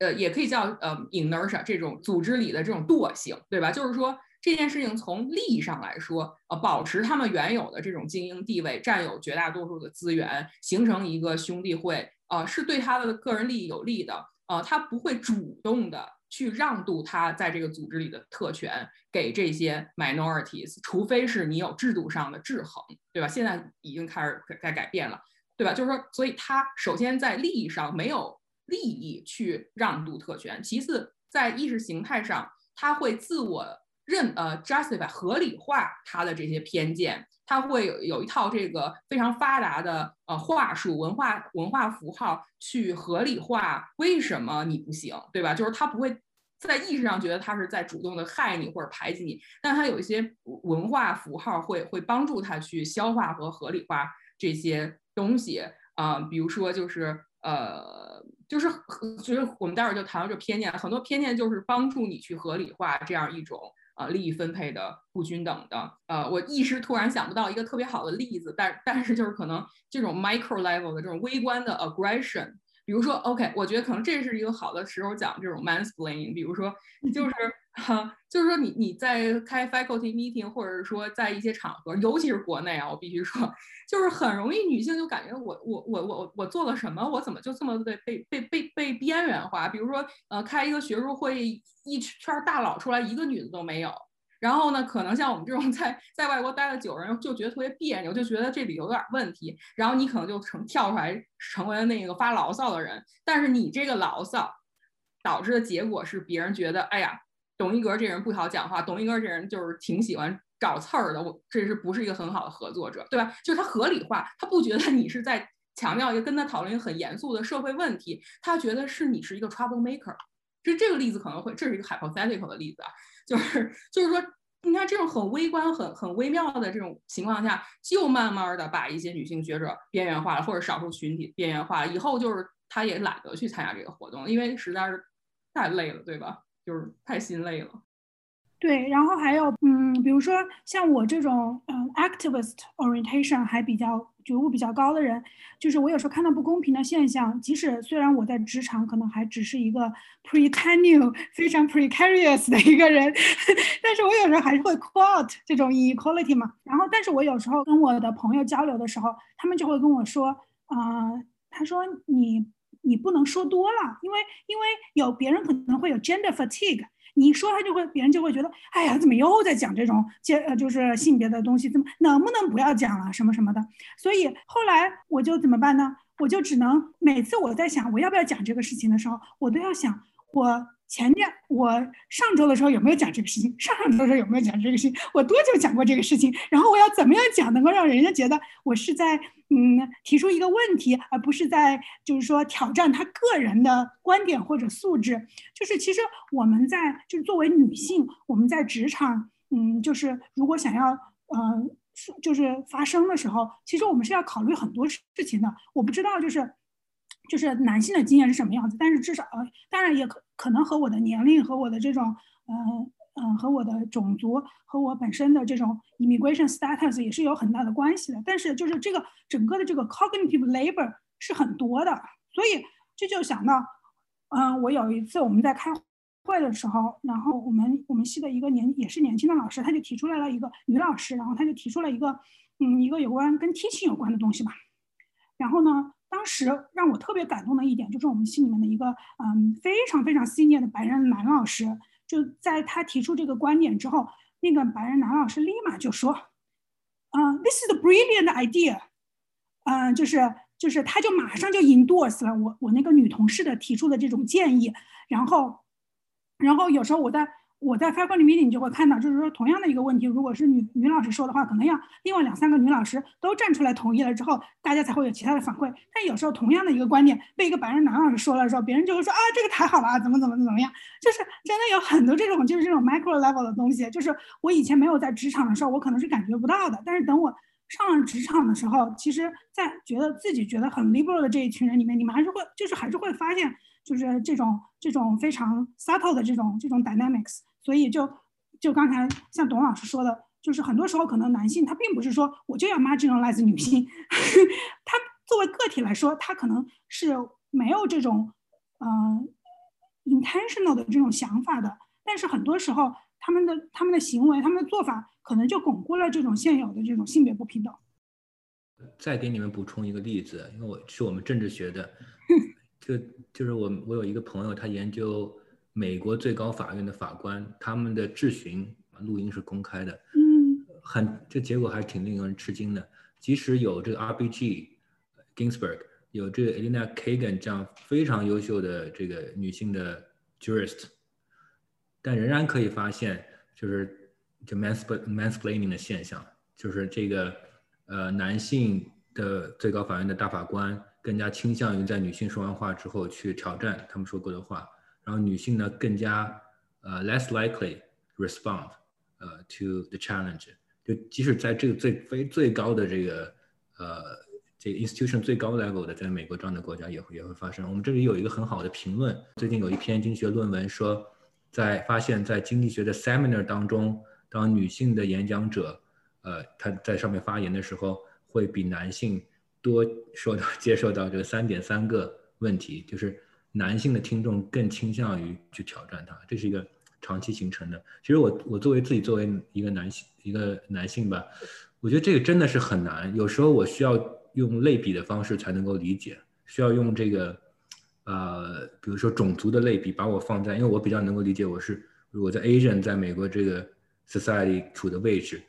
呃，也可以叫呃 inertia 这种组织里的这种惰性，对吧？就是说这件事情从利益上来说，呃，保持他们原有的这种精英地位，占有绝大多数的资源，形成一个兄弟会，呃，是对他的个人利益有利的，呃，他不会主动的去让渡他在这个组织里的特权给这些 minorities，除非是你有制度上的制衡，对吧？现在已经开始在改变了，对吧？就是说，所以他首先在利益上没有。利益去让渡特权，其次在意识形态上，他会自我认呃 justify 合理化他的这些偏见，他会有有一套这个非常发达的呃话术文化文化符号去合理化为什么你不行，对吧？就是他不会在意识上觉得他是在主动的害你或者排挤你，但他有一些文化符号会会帮助他去消化和合理化这些东西啊，比如说就是呃。就是就是我们待会儿就谈到这偏见，很多偏见就是帮助你去合理化这样一种呃利益分配的不均等的。呃，我一时突然想不到一个特别好的例子，但但是就是可能这种 micro level 的这种微观的 aggression，比如说 OK，我觉得可能这是一个好的时候讲这种 mansplaining，比如说你就是。哈，<laughs> 就是说你你在开 faculty meeting，或者是说在一些场合，尤其是国内啊，我必须说，就是很容易女性就感觉我我我我我做了什么，我怎么就这么被被被被被边缘化？比如说呃，开一个学术会议，一圈大佬出来，一个女的都没有。然后呢，可能像我们这种在在外国待了久人，就觉得特别别扭，就觉得这里有点问题。然后你可能就成跳出来成为了那个发牢骚的人。但是你这个牢骚导致的结果是，别人觉得哎呀。董一格这人不好讲话，董一格这人就是挺喜欢找刺儿的，我这是不是一个很好的合作者，对吧？就是他合理化，他不觉得你是在强调一个跟他讨论一个很严肃的社会问题，他觉得是你是一个 trouble maker。就这个例子可能会，这是一个 hypothetical 的例子啊，就是就是说，你看这种很微观、很很微妙的这种情况下，就慢慢的把一些女性学者边缘化了，或者少数群体边缘化了，以后就是他也懒得去参加这个活动，因为实在是太累了，对吧？就是太心累了，对，然后还有，嗯，比如说像我这种，嗯，activist orientation 还比较觉悟比较高的人，就是我有时候看到不公平的现象，即使虽然我在职场可能还只是一个 pre tenure <laughs> 非常 precarious 的一个人，<laughs> 但是我有时候还是会 quote 这种 equality 嘛。然后，但是我有时候跟我的朋友交流的时候，他们就会跟我说，啊，他说你。你不能说多了，因为因为有别人可能会有 gender fatigue，你说他就会别人就会觉得，哎呀，怎么又在讲这种接呃就是性别的东西，怎么能不能不要讲了什么什么的？所以后来我就怎么办呢？我就只能每次我在想我要不要讲这个事情的时候，我都要想我。前天我上周的时候有没有讲这个事情？上上周的时候有没有讲这个事情？我多久讲过这个事情？然后我要怎么样讲能够让人家觉得我是在嗯提出一个问题，而不是在就是说挑战他个人的观点或者素质？就是其实我们在就是作为女性，我们在职场嗯就是如果想要嗯就是发声的时候，其实我们是要考虑很多事情的。我不知道就是。就是男性的经验是什么样子，但是至少呃，当然也可可能和我的年龄和我的这种，嗯嗯，和我的种族和我本身的这种 immigration status 也是有很大的关系的。但是就是这个整个的这个 cognitive labor 是很多的，所以这就想到，嗯，我有一次我们在开会的时候，然后我们我们系的一个年也是年轻的老师，他就提出来了一个女老师，然后他就提出了一个，嗯，一个有关跟 teaching 有关的东西吧，然后呢。当时让我特别感动的一点，就是我们系里面的一个嗯非常非常 senior 的白人男老师，就在他提出这个观点之后，那个白人男老师立马就说，嗯，this is a brilliant idea，嗯，就是就是他就马上就 endorse 了我我那个女同事的提出的这种建议，然后然后有时候我在。我在 faculty meeting 你就会看到，就是说同样的一个问题，如果是女女老师说的话，可能要另外两三个女老师都站出来同意了之后，大家才会有其他的反馈。但有时候同样的一个观点被一个白人男老师说了之后，别人就会说啊，这个太好了，怎么怎么怎么样，就是真的有很多这种就是这种 micro level 的东西，就是我以前没有在职场的时候，我可能是感觉不到的。但是等我上了职场的时候，其实，在觉得自己觉得很 liberal 的这一群人里面，你们还是会就是还是会发现，就是这种这种非常 subtle 的这种这种 dynamics。所以就就刚才像董老师说的，就是很多时候可能男性他并不是说我就要 marginalize 女性，<laughs> 他作为个体来说，他可能是没有这种嗯 intentional 的这种想法的，但是很多时候他们的他们的行为、他们的做法可能就巩固了这种现有的这种性别不平等。再给你们补充一个例子，因为我是我们政治学的，<laughs> 就就是我我有一个朋友，他研究美国最高法院的法官他们的质询，录音是公开的，嗯，很这结果还是挺令人吃惊的。即使有这个 RBG Ginsburg，有这个 Elena Kagan 这样非常优秀的这个女性的 jurist，但仍然可以发现，就是就 mansplaining 的现象，就是这个。呃，男性的最高法院的大法官更加倾向于在女性说完话之后去挑战他们说过的话，然后女性呢更加呃 less likely respond 呃 to the challenge。就即使在这个最非最高的这个呃这个 institution 最高 level 的，在美国这样的国家也会也会发生。我们这里有一个很好的评论，最近有一篇经济学论文说，在发现，在经济学的 seminar 当中，当女性的演讲者。呃，她在上面发言的时候，会比男性多受到接受到这三点三个问题，就是男性的听众更倾向于去挑战他，这是一个长期形成的。其实我我作为自己作为一个男性一个男性吧，我觉得这个真的是很难。有时候我需要用类比的方式才能够理解，需要用这个呃，比如说种族的类比，把我放在，因为我比较能够理解我是如果在 Asian 在美国这个 society 处的位置。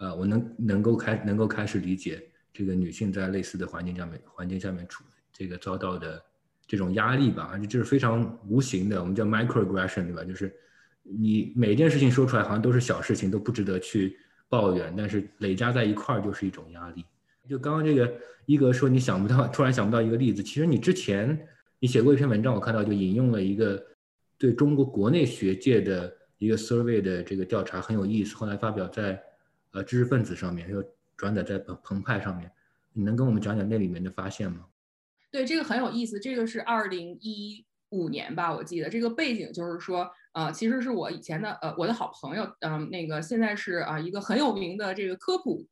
呃，我能能够开能够开始理解这个女性在类似的环境下面环境下面处这个遭到的这种压力吧，而且这是非常无形的，我们叫 microaggression，对吧？就是你每件事情说出来好像都是小事情，都不值得去抱怨，但是累加在一块儿就是一种压力。就刚刚这个一格说你想不到，突然想不到一个例子，其实你之前你写过一篇文章，我看到就引用了一个对中国国内学界的一个 survey 的这个调查很有意思，后来发表在。呃，知识分子上面又转载在澎澎湃上面，你能跟我们讲讲那里面的发现吗？对，这个很有意思。这个是二零一五年吧，我记得这个背景就是说，呃，其实是我以前的呃我的好朋友，嗯，那个现在是啊一个很有名的这个科普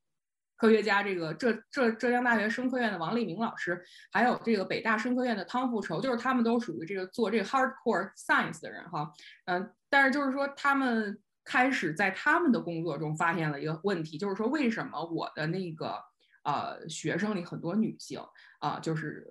科学家，这个浙浙浙江大学生科院的王立明老师，还有这个北大生科院的汤富愁，就是他们都属于这个做这个 hardcore science 的人哈，嗯，但是就是说他们。开始在他们的工作中发现了一个问题，就是说为什么我的那个呃学生里很多女性啊，就是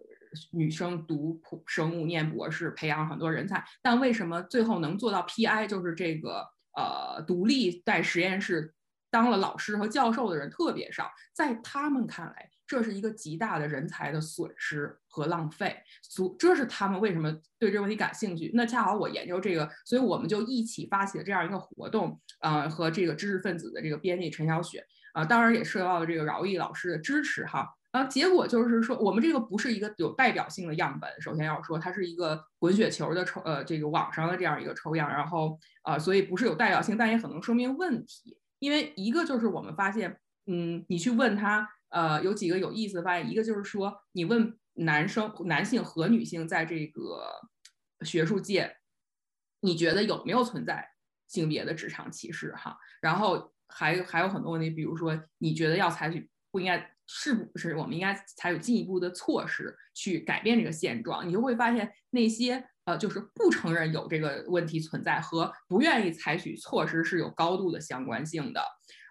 女生读普生物念博士，培养很多人才，但为什么最后能做到 PI，就是这个呃独立在实验室当了老师和教授的人特别少，在他们看来。这是一个极大的人才的损失和浪费，所这是他们为什么对这个问题感兴趣。那恰好我研究这个，所以我们就一起发起了这样一个活动，呃，和这个知识分子的这个编辑陈小雪，啊，当然也受到了这个饶毅老师的支持哈。啊，结果就是说，我们这个不是一个有代表性的样本，首先要说它是一个滚雪球的抽，呃，这个网上的这样一个抽样，然后啊，所以不是有代表性，但也可能说明问题。因为一个就是我们发现，嗯，你去问他。呃，有几个有意思的发现，一个就是说，你问男生、男性和女性在这个学术界，你觉得有没有存在性别的职场歧视？哈，然后还还有很多问题，比如说，你觉得要采取不应该，是不是我们应该采取进一步的措施去改变这个现状？你就会发现，那些呃，就是不承认有这个问题存在和不愿意采取措施是有高度的相关性的。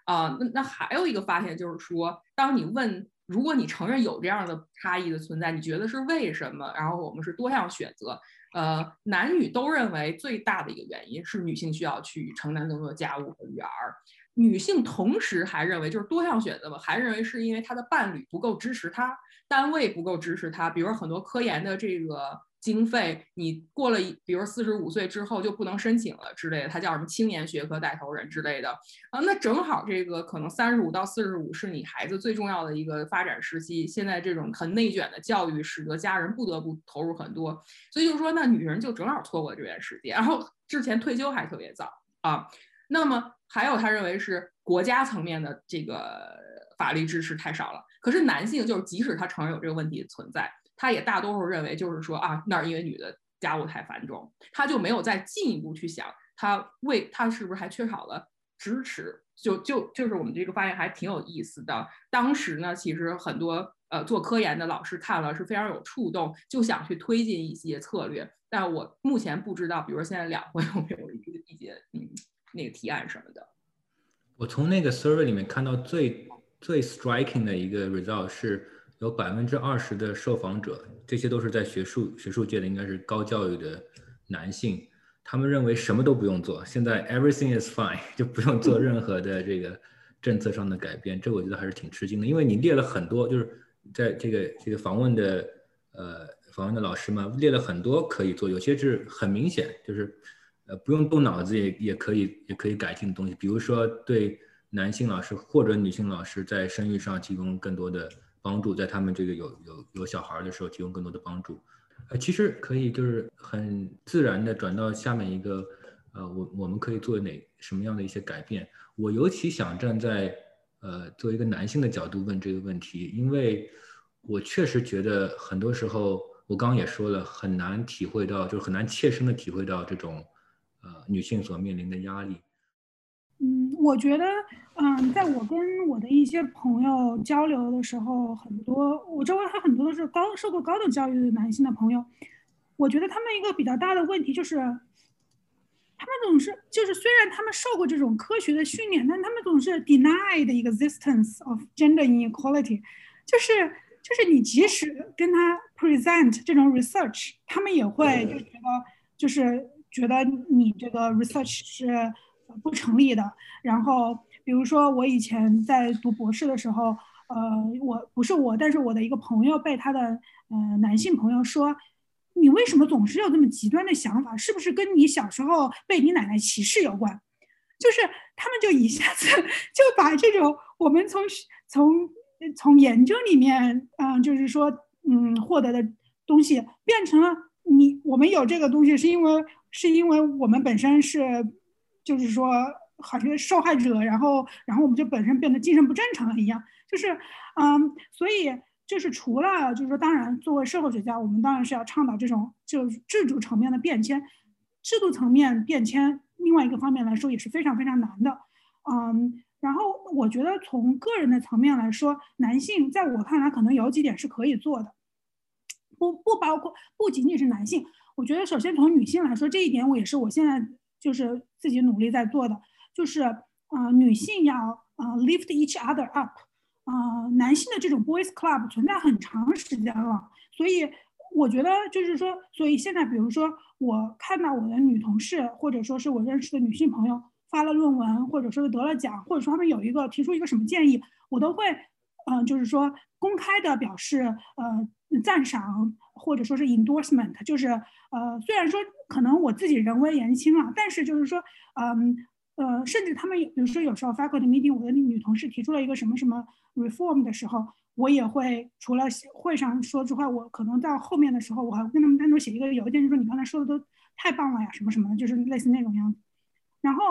啊，那那还有一个发现就是说，当你问，如果你承认有这样的差异的存在，你觉得是为什么？然后我们是多项选择，呃，男女都认为最大的一个原因是女性需要去承担更多家务和育儿，女性同时还认为就是多项选择吧，还认为是因为她的伴侣不够支持她，单位不够支持她，比如很多科研的这个。经费，你过了，比如四十五岁之后就不能申请了之类的，她叫什么青年学科带头人之类的啊？那正好这个可能三十五到四十五是你孩子最重要的一个发展时期，现在这种很内卷的教育使得家人不得不投入很多，所以就是说，那女人就正好错过这段时间，然后之前退休还特别早啊。那么还有他认为是国家层面的这个法律支持太少了，可是男性就是即使他承认有这个问题存在。他也大多数认为，就是说啊，那儿因为女的家务太繁重，他就没有再进一步去想，他为他是不是还缺少了支持？就就就是我们这个发现还挺有意思的。当时呢，其实很多呃做科研的老师看了是非常有触动，就想去推进一些策略。但我目前不知道，比如说现在两会有没有一个那个提案什么的。我从那个 survey 里面看到最最 striking 的一个 result 是有百分之二十的受访者，这些都是在学术学术界的，应该是高教育的男性，他们认为什么都不用做，现在 everything is fine，就不用做任何的这个政策上的改变。这我觉得还是挺吃惊的，因为你列了很多，就是在这个这个访问的呃访问的老师们列了很多可以做，有些是很明显就是。呃，不用动脑子也也可以也可以改进的东西，比如说对男性老师或者女性老师在生育上提供更多的帮助，在他们这个有有有小孩的时候提供更多的帮助。呃，其实可以就是很自然的转到下面一个，呃，我我们可以做哪什么样的一些改变？我尤其想站在呃作为一个男性的角度问这个问题，因为我确实觉得很多时候我刚刚也说了，很难体会到，就是很难切身的体会到这种。呃，女性所面临的压力。嗯，我觉得，嗯，在我跟我的一些朋友交流的时候，很多我周围还很多都是高受过高等教育的男性的朋友。我觉得他们一个比较大的问题就是，他们总是就是虽然他们受过这种科学的训练，但他们总是 deny the existence of gender inequality，就是就是你即使跟他 present 这种 research，他们也会就觉得就是。觉得你这个 research 是不成立的。然后，比如说我以前在读博士的时候，呃，我不是我，但是我的一个朋友被他的呃男性朋友说，你为什么总是有这么极端的想法？是不是跟你小时候被你奶奶歧视有关？就是他们就一下子就把这种我们从从从研究里面，嗯，就是说，嗯，获得的东西变成了你我们有这个东西是因为。是因为我们本身是，就是说好像受害者，然后然后我们就本身变得精神不正常了一样，就是嗯，所以就是除了就是说，当然作为社会学家，我们当然是要倡导这种就是制度层面的变迁，制度层面变迁，另外一个方面来说也是非常非常难的，嗯，然后我觉得从个人的层面来说，男性在我看来可能有几点是可以做的，不不包括不仅仅是男性。我觉得，首先从女性来说，这一点我也是我现在就是自己努力在做的，就是啊，女性要啊 lift each other up，啊，男性的这种 boys club 存在很长时间了，所以我觉得就是说，所以现在比如说我看到我的女同事，或者说是我认识的女性朋友发了论文，或者说是得了奖，或者说他们有一个提出一个什么建议，我都会嗯，就是说公开的表示呃。赞赏或者说是 endorsement，就是呃，虽然说可能我自己人微言轻了，但是就是说，嗯呃，甚至他们比如说有时候 faculty meeting，我的女同事提出了一个什么什么 reform 的时候，我也会除了会上说之外，我可能到后面的时候，我还跟他们单独写一个邮件，就说你刚才说的都太棒了呀，什么什么的，就是类似那种样子。然后，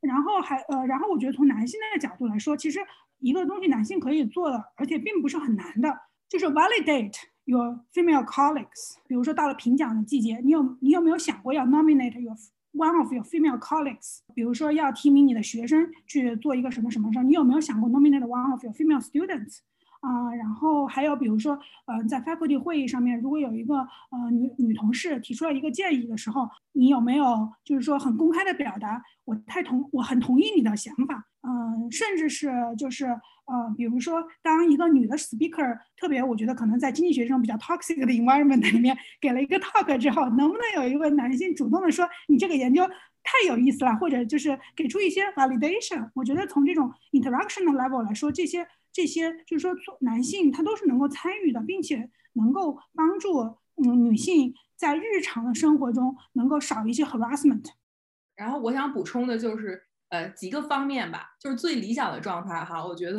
然后还呃，然后我觉得从男性的角度来说，其实一个东西男性可以做的，而且并不是很难的。就是 validate your female colleagues。比如说到了评奖的季节，你有你有没有想过要 nominate your one of your female colleagues？比如说要提名你的学生去做一个什么什么事儿，你有没有想过 nominate one of your female students？啊，然后还有比如说，呃，在 faculty 会议上面，如果有一个呃女女同事提出了一个建议的时候，你有没有就是说很公开的表达我太同我很同意你的想法？嗯，甚至是就是呃，比如说当一个女的 speaker，特别我觉得可能在经济学这种比较 toxic 的 environment 里面给了一个 talk 之后，能不能有一位男性主动的说你这个研究太有意思了，或者就是给出一些 validation？我觉得从这种 interaction 的 level 来说，这些。这些就是说，男性他都是能够参与的，并且能够帮助嗯女性在日常的生活中能够少一些 harassment。然后我想补充的就是。呃，几个方面吧，就是最理想的状态哈。我觉得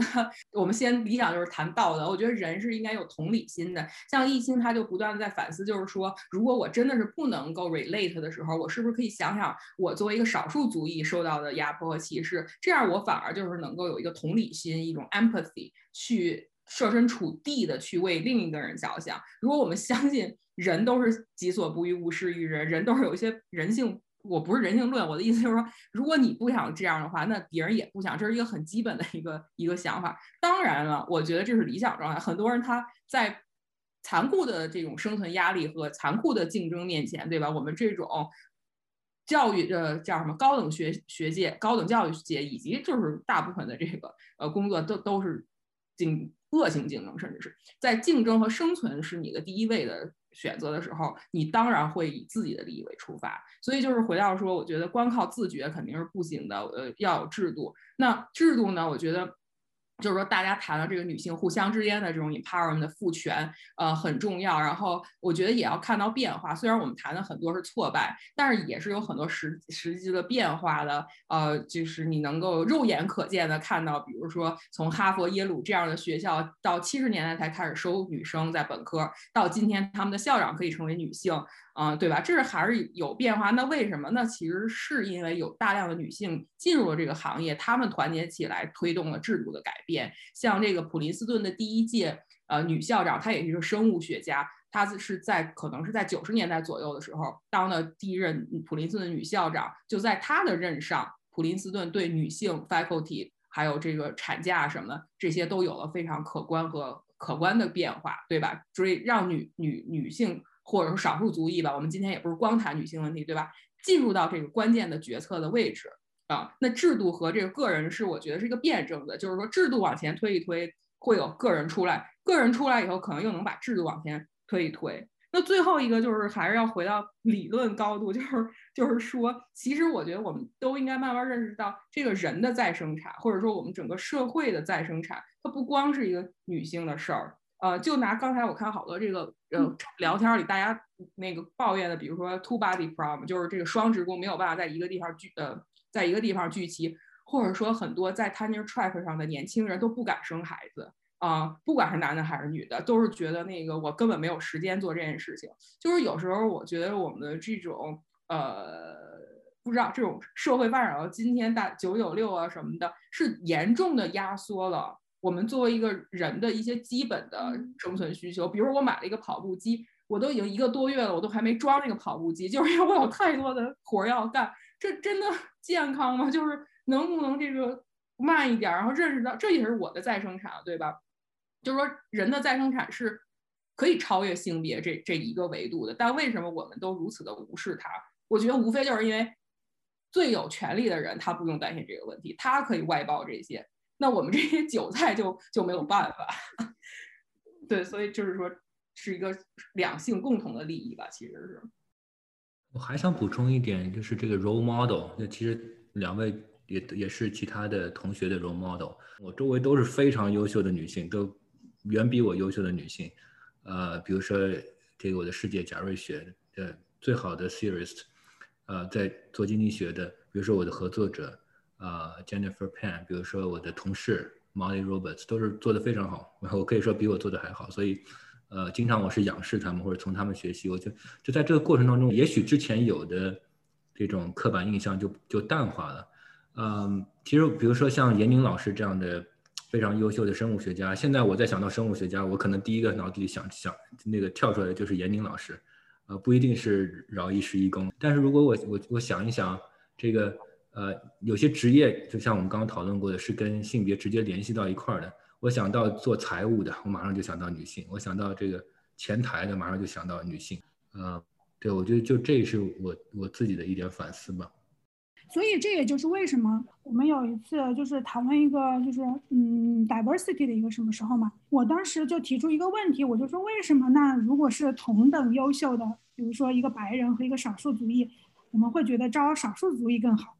我们先理想就是谈道德。我觉得人是应该有同理心的。像易清他就不断的在反思，就是说，如果我真的是不能够 relate 的时候，我是不是可以想想我作为一个少数族裔受到的压迫和歧视？这样我反而就是能够有一个同理心，一种 empathy，去设身处地的去为另一个人着想。如果我们相信人都是己所不欲，勿施于人，人都是有一些人性。我不是人性论，我的意思就是说，如果你不想这样的话，那别人也不想，这是一个很基本的一个一个想法。当然了，我觉得这是理想状态。很多人他在残酷的这种生存压力和残酷的竞争面前，对吧？我们这种教育的叫什么高等学学界、高等教育界，以及就是大部分的这个呃工作都都是竞恶性竞争，甚至是在竞争和生存是你的第一位的。选择的时候，你当然会以自己的利益为出发，所以就是回到说，我觉得光靠自觉肯定是不行的，呃，要有制度。那制度呢？我觉得。就是说，大家谈到这个女性互相之间的这种 empowerment 的赋权，呃，很重要。然后我觉得也要看到变化。虽然我们谈的很多是挫败，但是也是有很多实实际的变化的。呃，就是你能够肉眼可见的看到，比如说从哈佛、耶鲁这样的学校，到七十年代才开始收女生在本科，到今天他们的校长可以成为女性。啊，对吧？这是还是有变化。那为什么？那其实是因为有大量的女性进入了这个行业，她们团结起来推动了制度的改变。像这个普林斯顿的第一届呃女校长，她也是一个生物学家，她是在可能是在九十年代左右的时候当的第一任普林斯顿的女校长。就在她的任上，普林斯顿对女性 faculty 还有这个产假什么的这些都有了非常可观和可观的变化，对吧？所以让女女女性。或者说少数族裔吧，我们今天也不是光谈女性问题，对吧？进入到这个关键的决策的位置啊，那制度和这个个人是我觉得是一个辩证的，就是说制度往前推一推，会有个人出来，个人出来以后，可能又能把制度往前推一推。那最后一个就是还是要回到理论高度，就是 <laughs> 就是说，其实我觉得我们都应该慢慢认识到，这个人的再生产，或者说我们整个社会的再生产，它不光是一个女性的事儿。呃，就拿刚才我看好多这个呃聊天里大家那个抱怨的，比如说 two body problem，就是这个双职工没有办法在一个地方聚呃，在一个地方聚齐，或者说很多在 tenure track 上的年轻人都不敢生孩子啊，不管是男的还是女的，都是觉得那个我根本没有时间做这件事情。就是有时候我觉得我们的这种呃，不知道这种社会发展到今天大九九六啊什么的，是严重的压缩了。我们作为一个人的一些基本的生存需求，比如我买了一个跑步机，我都已经一个多月了，我都还没装那个跑步机，就是因为我有太多的活要干。这真的 <laughs> 健康吗？就是能不能这个慢一点，然后认识到这也是我的再生产，对吧？就是说人的再生产是可以超越性别这这一个维度的，但为什么我们都如此的无视它？我觉得无非就是因为最有权利的人他不用担心这个问题，他可以外包这些。那我们这些韭菜就就没有办法，<laughs> 对，所以就是说是一个两性共同的利益吧，其实是。我还想补充一点，就是这个 role model，那其实两位也也是其他的同学的 role model，我周围都是非常优秀的女性，都远比我优秀的女性，呃，比如说这个我的世界贾瑞雪的最好的 theorist，呃，在做经济学的，比如说我的合作者。啊，Jennifer Pan，比如说我的同事 Molly Roberts，都是做的非常好，我可以说比我做的还好，所以，呃，经常我是仰视他们或者从他们学习，我就就在这个过程当中，也许之前有的这种刻板印象就就淡化了。嗯，其实比如说像严宁老师这样的非常优秀的生物学家，现在我在想到生物学家，我可能第一个脑子里想想那个跳出来的就是严宁老师，呃，不一定是饶一十一公，但是如果我我我想一想这个。呃，有些职业就像我们刚刚讨论过的，是跟性别直接联系到一块儿的。我想到做财务的，我马上就想到女性；我想到这个前台的，马上就想到女性。呃，对，我觉得就这是我我自己的一点反思吧。所以这也就是为什么我们有一次就是讨论一个就是嗯 diversity 的一个什么时候嘛，我当时就提出一个问题，我就说为什么那如果是同等优秀的，比如说一个白人和一个少数族裔，我们会觉得招少数族裔更好？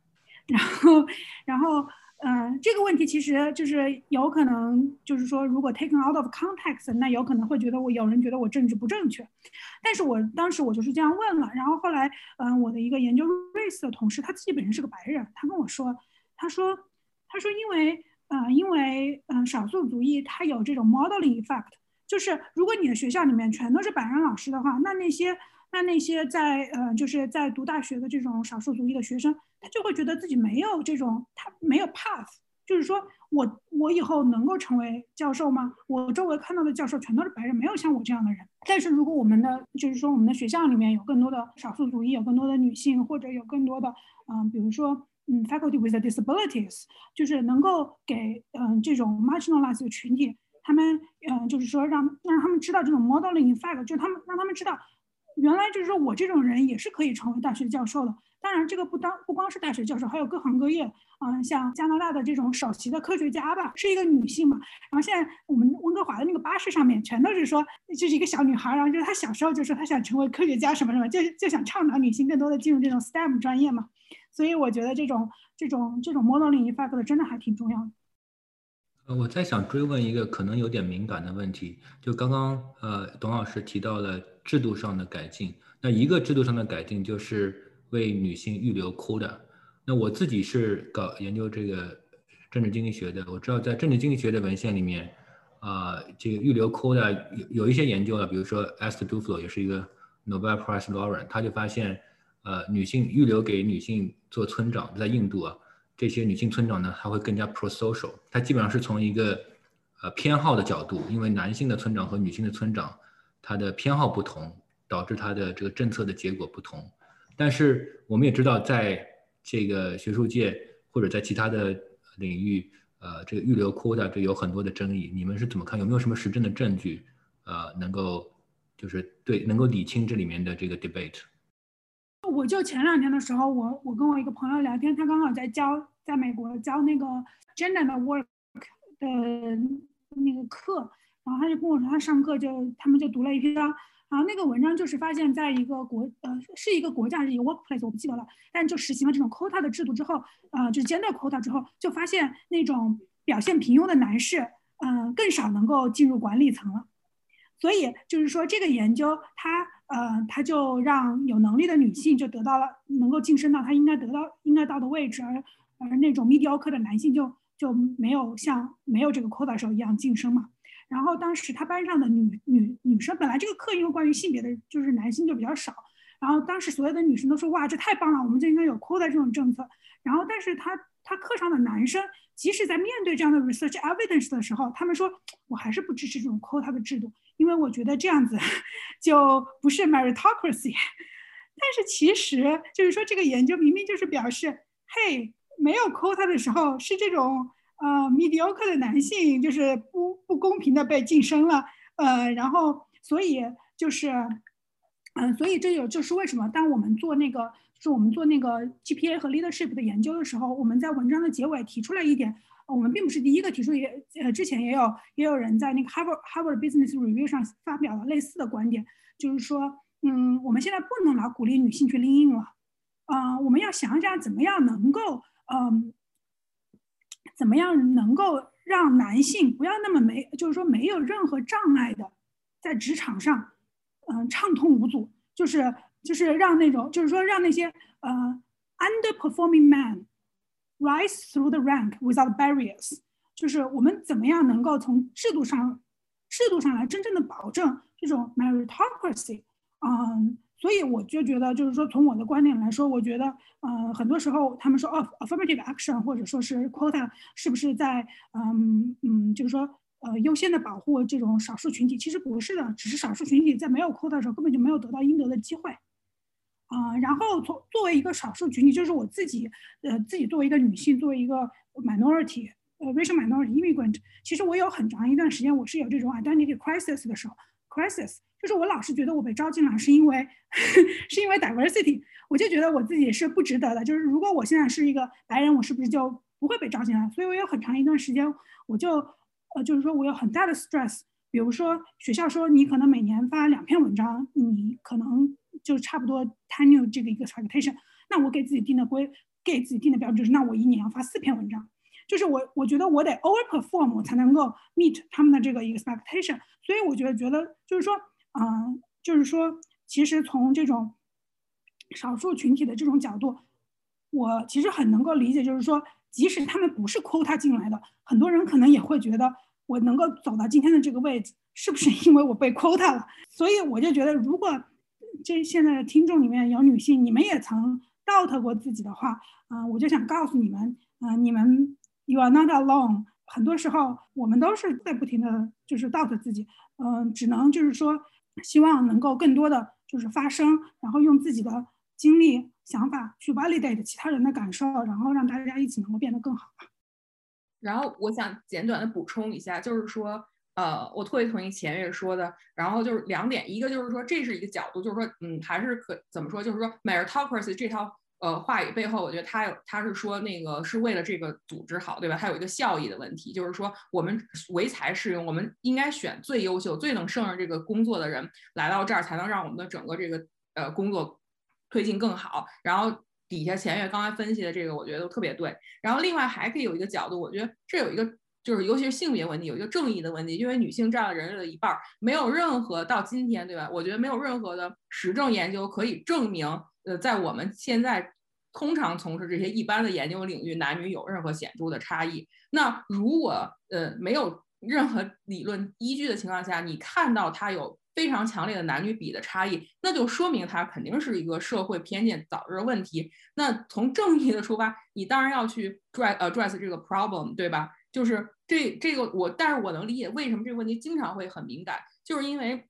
然后，然后，嗯，这个问题其实就是有可能，就是说，如果 taken out of context，那有可能会觉得我有人觉得我政治不正确。但是我当时我就是这样问了，然后后来，嗯，我的一个研究 race 的同事，他自己本身是个白人，他跟我说，他说，他说，因为，呃，因为，嗯，少数族裔他有这种 modeling effect，就是如果你的学校里面全都是白人老师的话，那那些。那那些在呃，就是在读大学的这种少数族裔的学生，他就会觉得自己没有这种，他没有 path，就是说我我以后能够成为教授吗？我周围看到的教授全都是白人，没有像我这样的人。但是如果我们的就是说我们的学校里面有更多的少数族裔，有更多的女性，或者有更多的嗯，比如说嗯，faculty with disabilities，就是能够给嗯这种 marginalized 的群体，他们嗯就是说让让他们知道这种 modeling effect，就他们让他们知道。原来就是说我这种人也是可以成为大学教授的。当然，这个不当不光是大学教授，还有各行各业啊，像加拿大的这种首席的科学家吧，是一个女性嘛。然后现在我们温哥华的那个巴士上面全都是说，就是一个小女孩，然后就是她小时候就说她想成为科学家什么什么，就就想倡导女性更多的进入这种 STEM 专业嘛。所以我觉得这种这种这种 modeling effect 真的还挺重要的。呃，我在想追问一个可能有点敏感的问题，就刚刚呃董老师提到了制度上的改进，那一个制度上的改进就是为女性预留 quota。那我自己是搞研究这个政治经济学的，我知道在政治经济学的文献里面，啊，这个预留 quota 有有一些研究了，比如说 Esther Duflo 也是一个 Nobel Prize laureate，他就发现，呃，女性预留给女性做村长，在印度啊。这些女性村长呢，她会更加 pro-social，她基本上是从一个呃偏好的角度，因为男性的村长和女性的村长，他的偏好不同，导致他的这个政策的结果不同。但是我们也知道，在这个学术界或者在其他的领域，呃，这个预留 quota 这有很多的争议。你们是怎么看？有没有什么实证的证据，呃，能够就是对能够理清这里面的这个 debate？我就前两天的时候，我我跟我一个朋友聊天，他刚好在教，在美国教那个 gender work 的那个课，然后他就跟我说，他上课就他们就读了一篇章，然后那个文章就是发现，在一个国呃是一个国家还是一个 workplace 我不记得了，但就实行了这种 quota 的制度之后，呃就是 gender quota 之后，就发现那种表现平庸的男士，嗯更少能够进入管理层了，所以就是说这个研究它。呃，他就让有能力的女性就得到了能够晋升到他应该得到应该到的位置，而而那种 mediocre 的男性就就没有像没有这个 quota 时候一样晋升嘛。然后当时他班上的女女女生本来这个课因为关于性别的就是男性就比较少，然后当时所有的女生都说哇这太棒了，我们就应该有 quota 这种政策。然后但是他他课上的男生即使在面对这样的 research evidence 的时候，他们说我还是不支持这种 quota 的制度。因为我觉得这样子 <laughs> 就不是 meritocracy，<laughs> 但是其实就是说这个研究明明就是表示，嘿，没有 quota 的时候是这种呃 mediocre 的男性就是不不公平的被晋升了，呃，然后所以就是，嗯，所以这有就是为什么当我们做那个就是我们做那个 GPA 和 leadership 的研究的时候，我们在文章的结尾提出了一点。我们并不是第一个提出，也呃之前也有也有人在那个 Harvard Harvard Business Review 上发表了类似的观点，就是说，嗯，我们现在不能老鼓励女性去拎硬了，啊，我们要想想怎么样能够，嗯，怎么样能够让男性不要那么没，就是说没有任何障碍的在职场上，嗯，畅通无阻，就是就是让那种就是说让那些呃 underperforming man。Rise through the rank without barriers，就是我们怎么样能够从制度上、制度上来真正的保证这种 meritocracy。嗯，所以我就觉得，就是说从我的观点来说，我觉得，呃，很多时候他们说哦，affirmative action 或者说是 quota 是不是在，嗯嗯，就是说，呃，优先的保护这种少数群体？其实不是的，只是少数群体在没有 quota 的时候根本就没有得到应得的机会。啊，然后从作为一个少数群体，就是我自己，呃，自己作为一个女性，作为一个 minority，呃，racial minority immigrant，其实我有很长一段时间我是有这种 identity crisis 的时候，crisis，就是我老是觉得我被招进来是因为 <laughs> 是因为 diversity，我就觉得我自己是不值得的，就是如果我现在是一个白人，我是不是就不会被招进来？所以我有很长一段时间，我就，呃，就是说我有很大的 stress，比如说学校说你可能每年发两篇文章，你可能。就差不多 tenure 这个一个 expectation，那我给自己定的规，给自己定的标准就是，那我一年要发四篇文章，就是我我觉得我得 overperform 我才能够 meet 他们的这个 expectation，所以我觉得觉得就是说，嗯，就是说，其实从这种少数群体的这种角度，我其实很能够理解，就是说，即使他们不是 quota 进来的，很多人可能也会觉得，我能够走到今天的这个位置，是不是因为我被 quota 了？所以我就觉得，如果这现在的听众里面有女性，你们也曾 doubt 过自己的话，嗯，我就想告诉你们，嗯，你们 you are not alone。很多时候我们都是在不停的就是 doubt 自己，嗯，只能就是说希望能够更多的就是发声，然后用自己的经历、想法去 validate 其他人的感受，然后让大家一起能够变得更好。然后我想简短的补充一下，就是说，呃，我特别同意钱月说的。然后就是两点，一个就是说这是一个角度，就是说，嗯，还是可怎么说，就是说，meritocracy 这套呃话语背后，我觉得他有他是说那个是为了这个组织好，对吧？它有一个效益的问题，就是说我们唯才是用，我们应该选最优秀、最能胜任这个工作的人来到这儿，才能让我们的整个这个呃工作推进更好。然后。底下钱月刚才分析的这个，我觉得都特别对。然后另外还可以有一个角度，我觉得这有一个就是，尤其是性别问题，有一个正义的问题，因为女性占了人类的一半，没有任何到今天，对吧？我觉得没有任何的实证研究可以证明，呃，在我们现在通常从事这些一般的研究领域，男女有任何显著的差异。那如果呃没有任何理论依据的情况下，你看到它有。非常强烈的男女比的差异，那就说明它肯定是一个社会偏见导致的问题。那从正义的出发，你当然要去 address address 这个 problem，对吧？就是这这个我，但是我能理解为什么这个问题经常会很敏感，就是因为，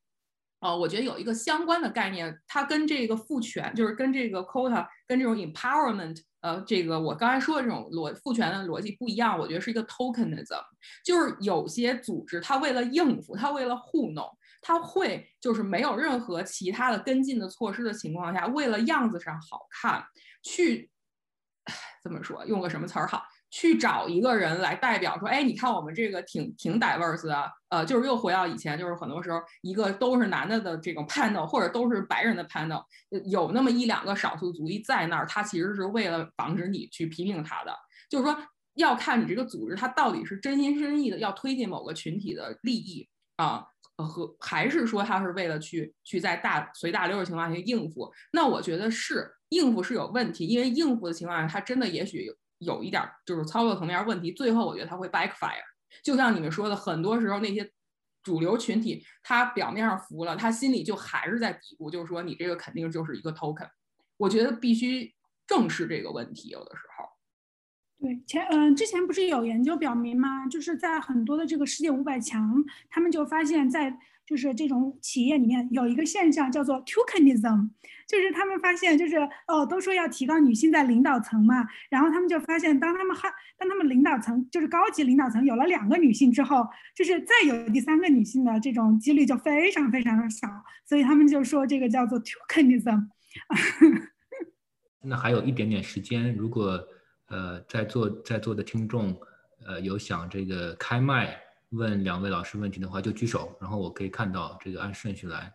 呃，我觉得有一个相关的概念，它跟这个父权，就是跟这个 quota，跟这种 empowerment，呃，这个我刚才说的这种逻父权的逻辑不一样。我觉得是一个 tokenism，就是有些组织它为了应付，它为了糊弄。他会就是没有任何其他的跟进的措施的情况下，为了样子上好看，去怎么说？用个什么词儿好？去找一个人来代表说，哎，你看我们这个挺挺 diverse 的，呃，就是又回到以前，就是很多时候一个都是男的的这种 panel，或者都是白人的 panel，有那么一两个少数族裔在那儿，他其实是为了防止你去批评他的，就是说要看你这个组织他到底是真心真意的要推进某个群体的利益啊。和还是说他是为了去去在大随大流的情况下应付？那我觉得是应付是有问题，因为应付的情况下，他真的也许有一点就是操作层面问题，最后我觉得他会 backfire。就像你们说的，很多时候那些主流群体，他表面上服了，他心里就还是在嘀咕，就是说你这个肯定就是一个 token。我觉得必须正视这个问题，有的时候。对，前嗯，之前不是有研究表明吗？就是在很多的这个世界五百强，他们就发现，在就是这种企业里面有一个现象叫做 tokenism，就是他们发现，就是哦，都说要提高女性在领导层嘛，然后他们就发现，当他们还当他们领导层就是高级领导层有了两个女性之后，就是再有第三个女性的这种几率就非常非常的少，所以他们就说这个叫做 tokenism。那还有一点点时间，如果。呃，在座在座的听众，呃，有想这个开麦问两位老师问题的话，就举手，然后我可以看到这个按顺序来。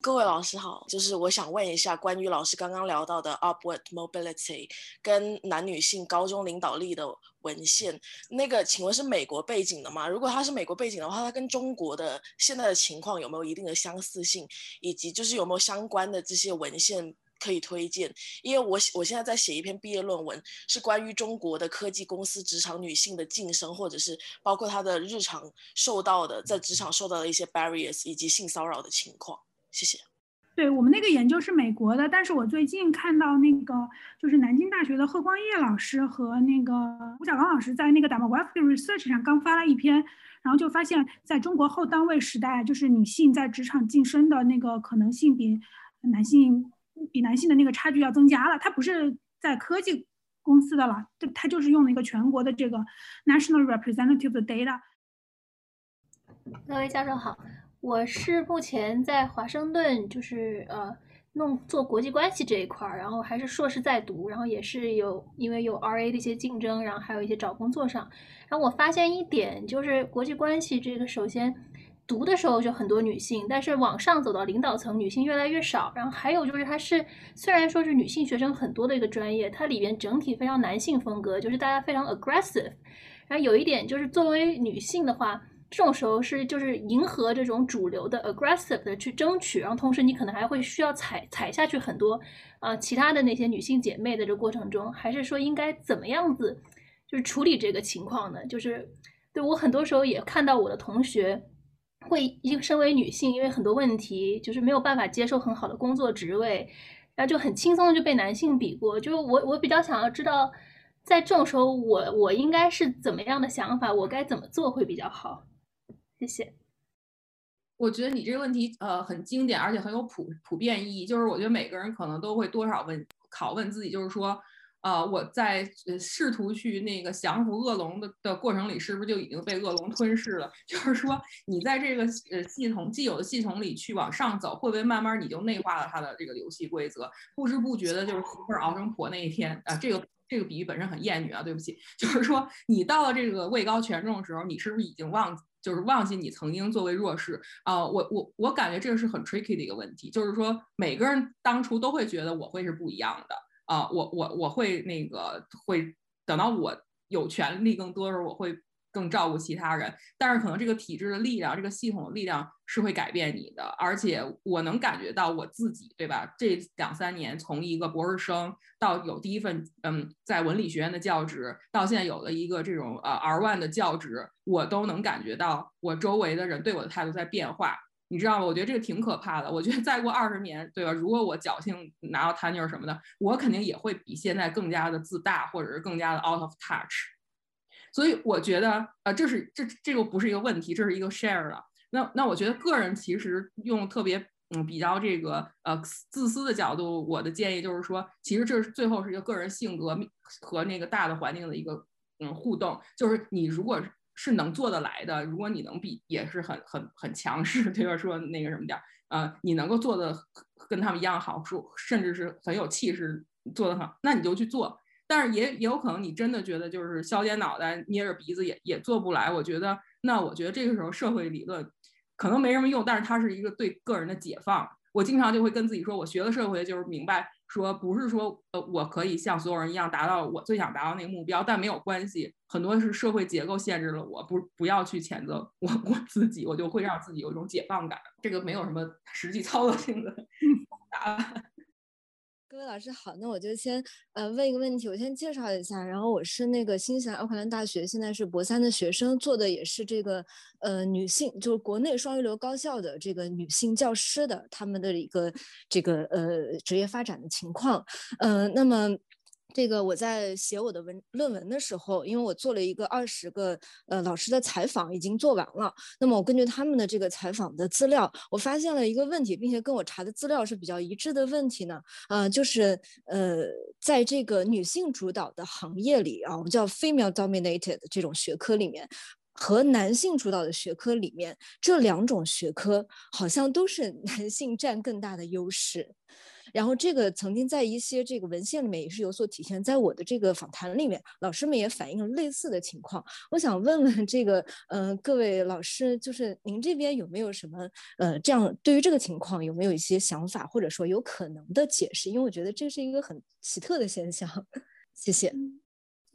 各位老师好，就是我想问一下，关于老师刚刚聊到的 upward mobility 跟男女性高中领导力的文献，那个请问是美国背景的吗？如果它是美国背景的话，它跟中国的现在的情况有没有一定的相似性，以及就是有没有相关的这些文献？可以推荐，因为我我现在在写一篇毕业论文，是关于中国的科技公司职场女性的晋升，或者是包括她的日常受到的在职场受到的一些 barriers 以及性骚扰的情况。谢谢。对我们那个研究是美国的，但是我最近看到那个就是南京大学的贺光业老师和那个吴小刚老师在那个 demographic research 上刚发了一篇，然后就发现在中国后单位时代，就是女性在职场晋升的那个可能性比男性。比男性的那个差距要增加了，他不是在科技公司的了，他他就是用了一个全国的这个 national representative 的 data。各位教授好，我是目前在华盛顿，就是呃弄做国际关系这一块儿，然后还是硕士在读，然后也是有因为有 RA 的一些竞争，然后还有一些找工作上，然后我发现一点就是国际关系这个首先。读的时候就很多女性，但是往上走到领导层，女性越来越少。然后还有就是，它是虽然说是女性学生很多的一个专业，它里边整体非常男性风格，就是大家非常 aggressive。然后有一点就是，作为女性的话，这种时候是就是迎合这种主流的 aggressive 的去争取，然后同时你可能还会需要踩踩下去很多啊其他的那些女性姐妹的这过程中，还是说应该怎么样子就是处理这个情况呢？就是对我很多时候也看到我的同学。会，因身为女性，因为很多问题就是没有办法接受很好的工作职位，然后就很轻松的就被男性比过。就我，我比较想要知道，在这种时候，我我应该是怎么样的想法，我该怎么做会比较好？谢谢。我觉得你这个问题呃很经典，而且很有普普遍意义。就是我觉得每个人可能都会多少问拷问自己，就是说。呃，我在呃试图去那个降服恶龙的的过程里，是不是就已经被恶龙吞噬了？<laughs> 就是说，你在这个呃系统既有的系统里去往上走，会不会慢慢你就内化了它的这个游戏规则？不知不觉的，就是媳妇熬成婆那一天啊，这个这个比喻本身很厌女啊，对不起。<laughs> 就是说，你到了这个位高权重的时候，你是不是已经忘就是忘记你曾经作为弱势啊？我我我感觉这个是很 tricky 的一个问题，就是说每个人当初都会觉得我会是不一样的。啊，我我我会那个会等到我有权利更多的时候，我会更照顾其他人。但是可能这个体制的力量，这个系统的力量是会改变你的。而且我能感觉到我自己，对吧？这两三年从一个博士生到有第一份嗯在文理学院的教职，到现在有了一个这种呃 R one 的教职，我都能感觉到我周围的人对我的态度在变化。你知道吗？我觉得这个挺可怕的。我觉得再过二十年，对吧？如果我侥幸拿到 tenure 什么的，我肯定也会比现在更加的自大，或者是更加的 out of touch。所以我觉得，呃，这是这这个不是一个问题，这是一个 share 了。那那我觉得个人其实用特别嗯比较这个呃自私的角度，我的建议就是说，其实这是最后是一个个人性格和那个大的环境的一个嗯互动。就是你如果。是能做得来的，如果你能比，也是很很很强势，<laughs> 对吧？说那个什么点儿，呃，你能够做的跟他们一样好，说甚至是很有气势，做得很，那你就去做。但是也也有可能你真的觉得就是削尖脑袋捏着鼻子也也做不来。我觉得，那我觉得这个时候社会理论可能没什么用，但是它是一个对个人的解放。我经常就会跟自己说，我学了社会就是明白。说不是说呃我可以像所有人一样达到我最想达到那个目标，但没有关系，很多是社会结构限制了我，不不要去谴责我我自己，我就会让自己有一种解放感，这个没有什么实际操作性的答案。各位老师好，那我就先呃问一个问题，我先介绍一下，然后我是那个新西兰奥克兰大学，现在是博三的学生，做的也是这个呃女性，就是国内双一流高校的这个女性教师的他们的一个这个呃职业发展的情况，呃，那么。这个我在写我的文论文的时候，因为我做了一个二十个呃老师的采访，已经做完了。那么我根据他们的这个采访的资料，我发现了一个问题，并且跟我查的资料是比较一致的问题呢。呃，就是呃，在这个女性主导的行业里啊，我们叫 female dominated 这种学科里面，和男性主导的学科里面，这两种学科好像都是 <laughs> 男性占更大的优势。然后这个曾经在一些这个文献里面也是有所体现，在我的这个访谈里面，老师们也反映了类似的情况。我想问问这个，嗯，各位老师，就是您这边有没有什么，呃，这样对于这个情况有没有一些想法，或者说有可能的解释？因为我觉得这是一个很奇特的现象。<laughs> 谢谢。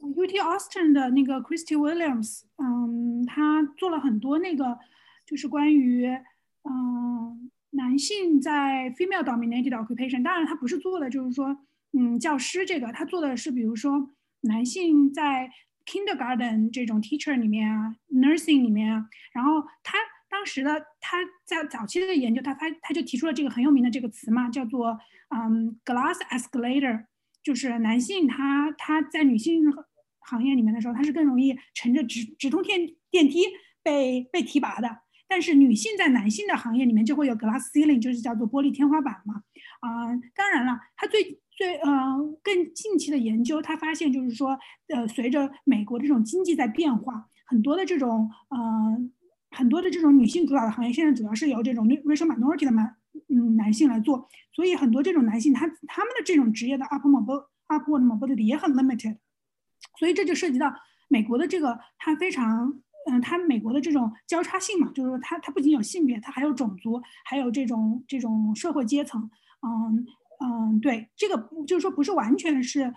UT Austin 的那个 Christy Williams，嗯，他做了很多那个，就是关于，嗯。男性在 female dominated occupation，当然他不是做的就是说，嗯，教师这个，他做的是比如说男性在 kindergarten 这种 teacher 里面啊，nursing 里面啊，然后他当时的他在早期的研究，他发他就提出了这个很有名的这个词嘛，叫做嗯 glass escalator，就是男性他他在女性行业里面的时候，他是更容易乘着直直通电电梯被被提拔的。但是女性在男性的行业里面就会有 glass ceiling，就是叫做玻璃天花板嘛。啊，当然了，他最最呃更近期的研究，他发现就是说，呃，随着美国这种经济在变化，很多的这种呃很多的这种女性主导的行业，现在主要是由这种 racial minority 的男嗯男性来做，所以很多这种男性他他们的这种职业的 upward mobility upward mobility 也很 limited，所以这就涉及到美国的这个它非常。嗯，它美国的这种交叉性嘛，就是说它它不仅有性别，它还有种族，还有这种这种社会阶层。嗯嗯，对，这个就是说不是完全是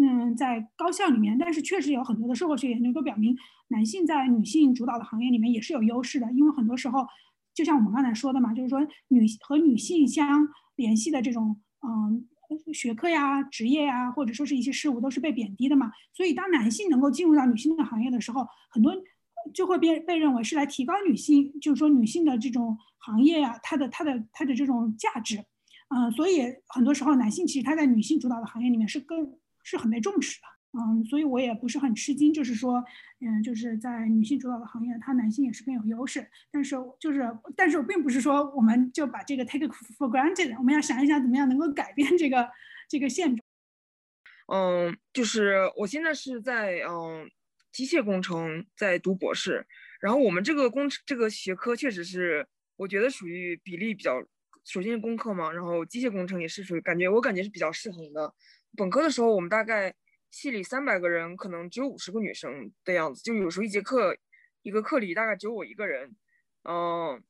嗯在高校里面，但是确实有很多的社会学研究都表明，男性在女性主导的行业里面也是有优势的，因为很多时候就像我们刚才说的嘛，就是说女和女性相联系的这种嗯学科呀、职业呀，或者说是一些事物都是被贬低的嘛，所以当男性能够进入到女性的行业的时候，很多。就会被被认为是来提高女性，就是说女性的这种行业呀，它的它的它的这种价值，嗯，所以很多时候男性其实他在女性主导的行业里面是更是很被重视的。嗯，所以我也不是很吃惊，就是说，嗯，就是在女性主导的行业，它男性也是更有优势。但是就是，但是我并不是说我们就把这个 take for granted，我们要想一想怎么样能够改变这个这个现状。嗯，就是我现在是在嗯机械工程在读博士，然后我们这个工这个学科确实是我觉得属于比例比较，首先是工科嘛，然后机械工程也是属于感觉我感觉是比较适衡的。本科的时候我们大概。系里三百个人，可能只有五十个女生的样子，就有时候一节课，一个课里大概只有我一个人，嗯，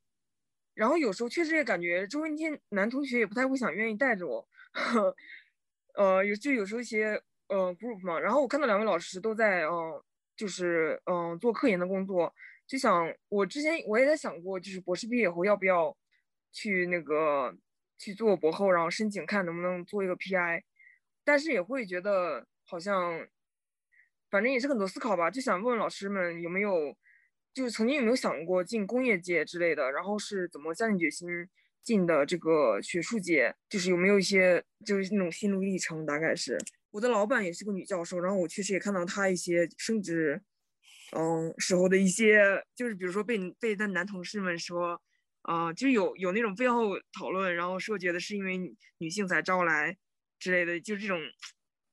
然后有时候确实也感觉周围那些男同学也不太会想愿意带着我，<laughs> 呃，有就有时候一些呃 group 嘛，然后我看到两位老师都在嗯，就是嗯做科研的工作，就想我之前我也在想过，就是博士毕业后要不要去那个去做博后，然后申请看能不能做一个 PI，但是也会觉得。好像，反正也是很多思考吧，就想问问老师们有没有，就是曾经有没有想过进工业界之类的，然后是怎么下定决心进的这个学术界，就是有没有一些就是那种心路历程？大概是我的老板也是个女教授，然后我确实也看到她一些升职，嗯时候的一些，就是比如说被被她男同事们说，啊，就有有那种背后讨论，然后说觉得是因为女性才招来之类的，就是这种。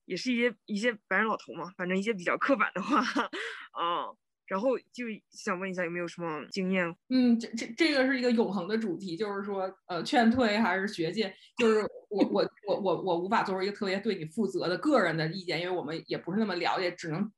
也是一些一些白人老头嘛，反正一些比较刻板的话，啊，<laughs> 然后就想问一下有没有什么经验？嗯，这这这个是一个永恒的主题，就是说，呃，劝退还是学界？就是我我我我我无法做出一个特别对你负责的个人的意见，因为我们也不是那么了解，只能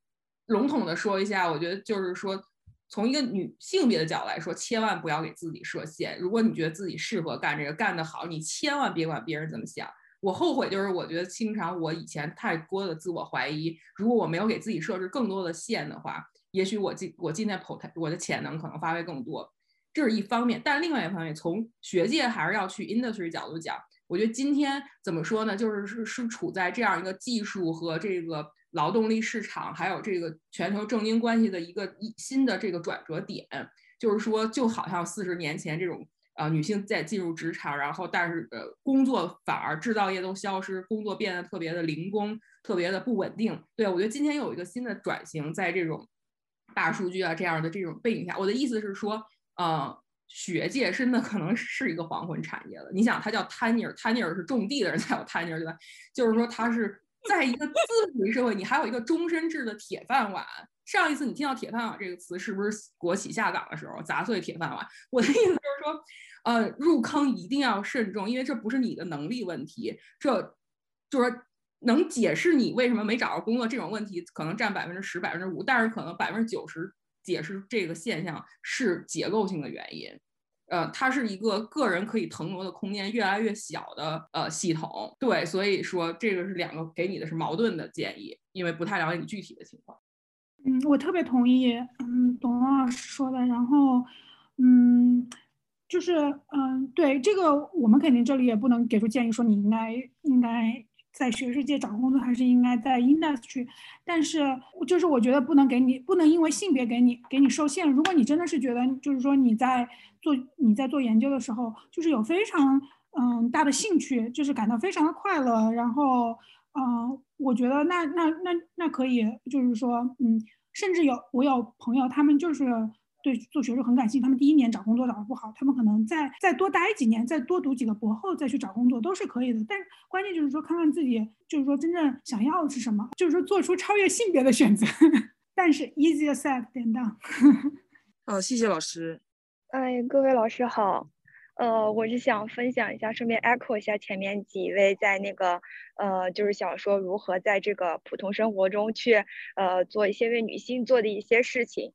笼统的说一下。我觉得就是说，从一个女性别的角度来说，千万不要给自己设限。如果你觉得自己适合干这个，干得好，你千万别管别人怎么想。我后悔，就是我觉得经常我以前太多的自我怀疑。如果我没有给自己设置更多的线的话，也许我今我今天 pot 我的潜能可能发挥更多，这是一方面。但另外一方面，从学界还是要去 industry 角度讲，我觉得今天怎么说呢？就是是是处在这样一个技术和这个劳动力市场，还有这个全球政经关系的一个一新的这个转折点。就是说，就好像四十年前这种。呃，女性在进入职场，然后但是呃，工作反而制造业都消失，工作变得特别的零工，特别的不稳定。对我觉得今天有一个新的转型，在这种大数据啊这样的这种背景下，我的意思是说，呃，学界真的可能是一个黄昏产业了。你想，它叫 tenure，tenure 是种地的人才有 tenure，对吧？就是说，它是在一个资本主义社会，你还有一个终身制的铁饭碗。上一次你听到“铁饭碗”这个词，是不是国企下岗的时候砸碎铁饭碗？我的意思就是说，呃，入坑一定要慎重，因为这不是你的能力问题，这就是能解释你为什么没找到工作这种问题，可能占百分之十、百分之五，但是可能百分之九十解释这个现象是结构性的原因。呃，它是一个个人可以腾挪的空间越来越小的呃系统。对，所以说这个是两个给你的是矛盾的建议，因为不太了解你具体的情况。嗯，我特别同意，嗯，董老师说的。然后，嗯，就是，嗯，对这个，我们肯定这里也不能给出建议，说你应该应该在学术界找工作，还是应该在 industry。但是，就是我觉得不能给你，不能因为性别给你给你受限。如果你真的是觉得，就是说你在做你在做研究的时候，就是有非常嗯大的兴趣，就是感到非常的快乐，然后。嗯，我觉得那那那那可以，就是说，嗯，甚至有我有朋友，他们就是对做学术很感兴趣，他们第一年找工作找的不好，他们可能再再多待几年，再多读几个博后再去找工作都是可以的。但是关键就是说，看看自己就是说真正想要的是什么，就是说做出超越性别的选择。<laughs> 但是 easier said than done。<laughs> 好，谢谢老师。哎，各位老师好。呃，我是想分享一下，顺便 echo 一下前面几位在那个，呃，就是想说如何在这个普通生活中去，呃，做一些为女性做的一些事情，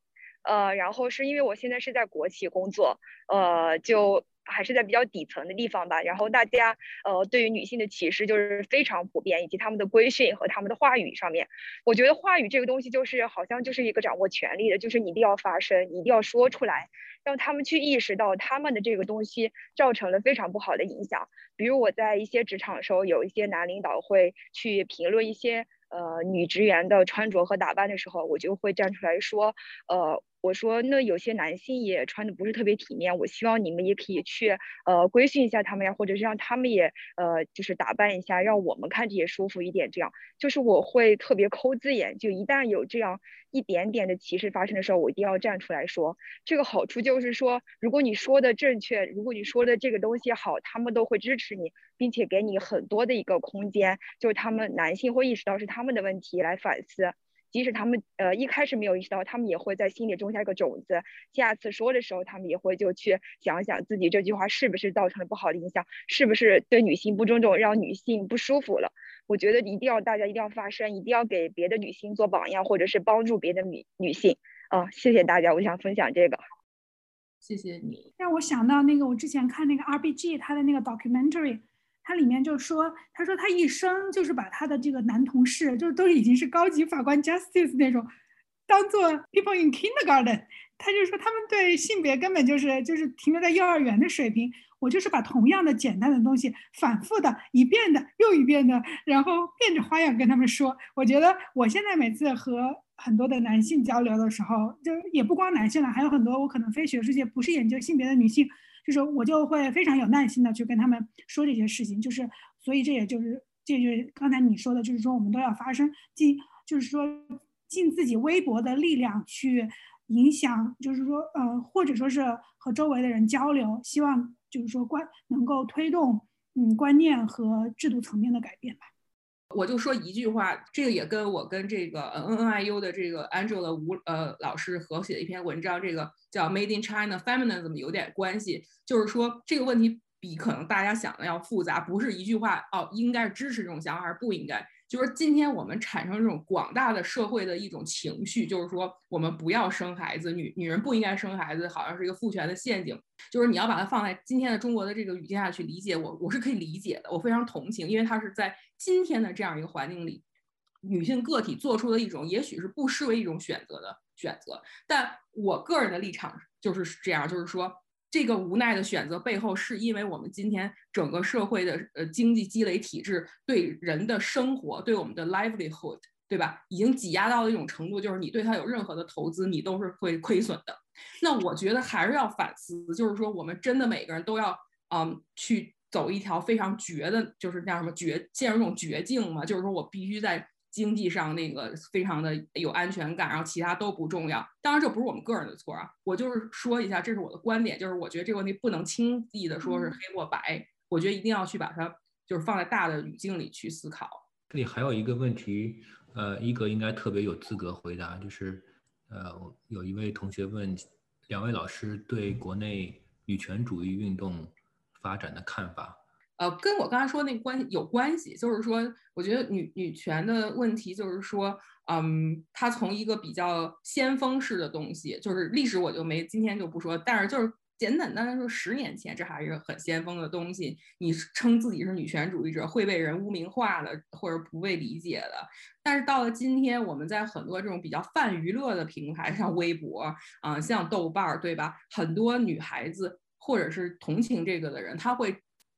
呃，然后是因为我现在是在国企工作，呃，就。还是在比较底层的地方吧，然后大家呃对于女性的歧视就是非常普遍，以及他们的规训和他们的话语上面，我觉得话语这个东西就是好像就是一个掌握权力的，就是你一定要发声，你一定要说出来，让他们去意识到他们的这个东西造成了非常不好的影响。比如我在一些职场的时候，有一些男领导会去评论一些呃女职员的穿着和打扮的时候，我就会站出来说，呃。我说，那有些男性也穿的不是特别体面，我希望你们也可以去呃规训一下他们呀，或者是让他们也呃就是打扮一下，让我们看着也舒服一点。这样就是我会特别抠字眼，就一旦有这样一点点的歧视发生的时候，我一定要站出来说。这个好处就是说，如果你说的正确，如果你说的这个东西好，他们都会支持你，并且给你很多的一个空间，就是他们男性会意识到是他们的问题来反思。即使他们呃一开始没有意识到，他们也会在心里种下一个种子。下次说的时候，他们也会就去想想自己这句话是不是造成了不好的影响，是不是对女性不尊重，让女性不舒服了。我觉得一定要大家一定要发声，一定要给别的女性做榜样，或者是帮助别的女女性。啊，谢谢大家，我想分享这个。谢谢你，让我想到那个我之前看那个 RBG 他的那个 documentary。他里面就说，他说他一生就是把他的这个男同事，就是都已经是高级法官 justice 那种，当做 people in kindergarten。<laughs> 他就说他们对性别根本就是就是停留在幼儿园的水平。我就是把同样的简单的东西反复的一遍的又一遍的，然后变着花样跟他们说。我觉得我现在每次和很多的男性交流的时候，就也不光男性了，还有很多我可能非学术界不是研究性别的女性。就是我就会非常有耐心的去跟他们说这些事情，就是所以这也就是这就是刚才你说的，就是说我们都要发声，尽就是说尽自己微薄的力量去影响，就是说呃或者说是和周围的人交流，希望就是说观能够推动嗯观念和制度层面的改变吧。我就说一句话，这个也跟我跟这个 N N I U 的这个 Angela 吴呃老师合写的一篇文章，这个叫 Made in China Feminism 有点关系。就是说这个问题比可能大家想的要复杂，不是一句话哦，应该是支持这种想法，还是不应该。就是今天我们产生这种广大的社会的一种情绪，就是说我们不要生孩子，女女人不应该生孩子，好像是一个父权的陷阱。就是你要把它放在今天的中国的这个语境下去理解，我我是可以理解的，我非常同情，因为它是在今天的这样一个环境里，女性个体做出的一种也许是不失为一种选择的选择。但我个人的立场就是这样，就是说。这个无奈的选择背后，是因为我们今天整个社会的呃经济积累体制对人的生活，对我们的 livelihood，对吧？已经挤压到了一种程度，就是你对它有任何的投资，你都是会亏损的。那我觉得还是要反思，就是说我们真的每个人都要嗯去走一条非常绝的，就是叫什么绝陷入一种绝境嘛？就是说我必须在。经济上那个非常的有安全感，然后其他都不重要。当然这不是我们个人的错啊，我就是说一下，这是我的观点，就是我觉得这个问题不能轻易的说是黑或白，我觉得一定要去把它就是放在大的语境里去思考。这里还有一个问题，呃，一格应该特别有资格回答，就是呃，有一位同学问两位老师对国内女权主义运动发展的看法。呃，跟我刚才说那个关系有关系，就是说，我觉得女女权的问题就是说，嗯，它从一个比较先锋式的东西，就是历史我就没今天就不说，但是就是简简单单说，十年前这还是很先锋的东西，你称自己是女权主义者会被人污名化的，或者不被理解的。但是到了今天，我们在很多这种比较泛娱乐的平台，像微博啊，像豆瓣儿，对吧？很多女孩子或者是同情这个的人，他会。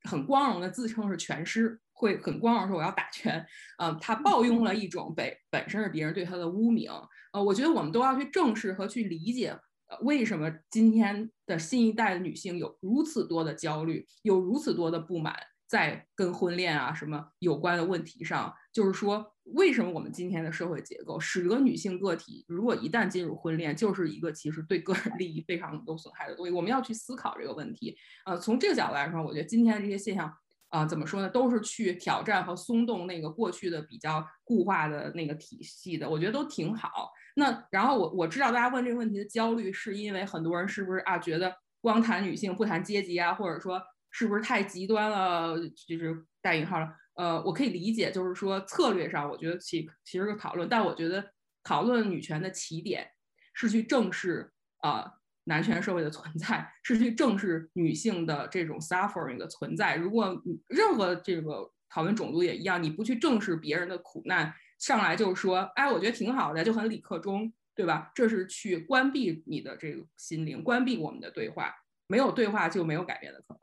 很光荣的自称是拳师，会很光荣说我要打拳，嗯，他暴用了一种本本身是别人对他的污名，呃，我觉得我们都要去正视和去理解，呃，为什么今天的新一代的女性有如此多的焦虑，有如此多的不满。在跟婚恋啊什么有关的问题上，就是说，为什么我们今天的社会结构使得女性个体如果一旦进入婚恋，就是一个其实对个人 <laughs> 利益非常有损害的东西？我们要去思考这个问题。呃，从这个角度来说，我觉得今天的这些现象啊，怎么说呢，都是去挑战和松动那个过去的比较固化的那个体系的，我觉得都挺好。那然后我我知道大家问这个问题的焦虑，是因为很多人是不是啊觉得光谈女性不谈阶级啊，或者说。是不是太极端了？就是带引号了。呃，我可以理解，就是说策略上，我觉得其其实是讨论，但我觉得讨论女权的起点是去正视啊男权社会的存在，是去正视女性的这种 suffering 的存在。如果任何这个讨论种族也一样，你不去正视别人的苦难，上来就是说，哎，我觉得挺好的，就很理克中，对吧？这是去关闭你的这个心灵，关闭我们的对话。没有对话就没有改变的可能。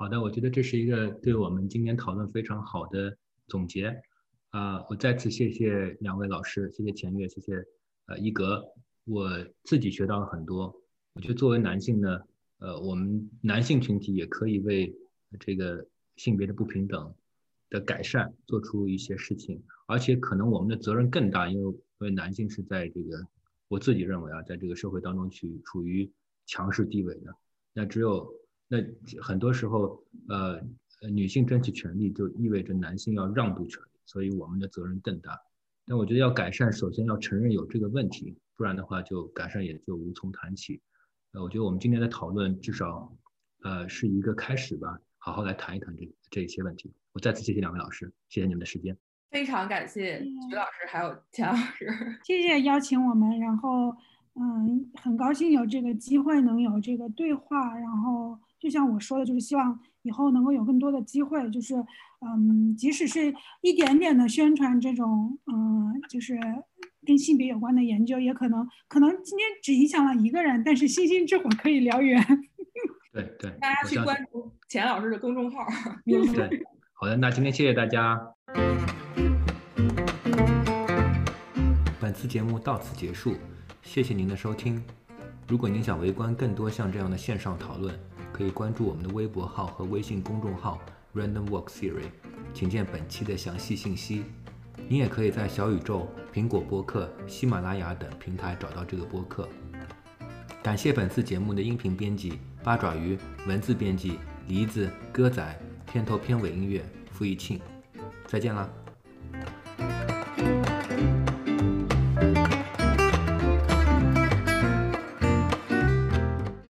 好的，我觉得这是一个对我们今天讨论非常好的总结啊！我再次谢谢两位老师，谢谢钱月，谢谢呃一格，我自己学到了很多。我觉得作为男性呢，呃，我们男性群体也可以为这个性别的不平等的改善做出一些事情，而且可能我们的责任更大，因为因为男性是在这个，我自己认为啊，在这个社会当中去处于强势地位的。那只有那很多时候，呃，女性争取权利就意味着男性要让渡权利，所以我们的责任更大。但我觉得要改善，首先要承认有这个问题，不然的话就改善也就无从谈起。呃，我觉得我们今天的讨论至少，呃，是一个开始吧，好好来谈一谈这这一些问题。我再次谢谢两位老师，谢谢你们的时间。非常感谢徐老师还有钱老师，<laughs> 谢谢邀请我们，然后嗯，很高兴有这个机会能有这个对话，然后就像我说的，就是希望以后能够有更多的机会，就是嗯，即使是一点点的宣传这种嗯，就是跟性别有关的研究，也可能可能今天只影响了一个人，但是星星之火可以燎原。对 <laughs> 对，大家去关注钱老师的公众号。<laughs> 对，好的，那今天谢谢大家。本次节目到此结束，谢谢您的收听。如果您想围观更多像这样的线上讨论，可以关注我们的微博号和微信公众号 Random Walk Theory，请见本期的详细信息。您也可以在小宇宙、苹果播客、喜马拉雅等平台找到这个播客。感谢本次节目的音频编辑八爪鱼，文字编辑梨子、歌仔，片头片尾音乐付一庆。再见啦！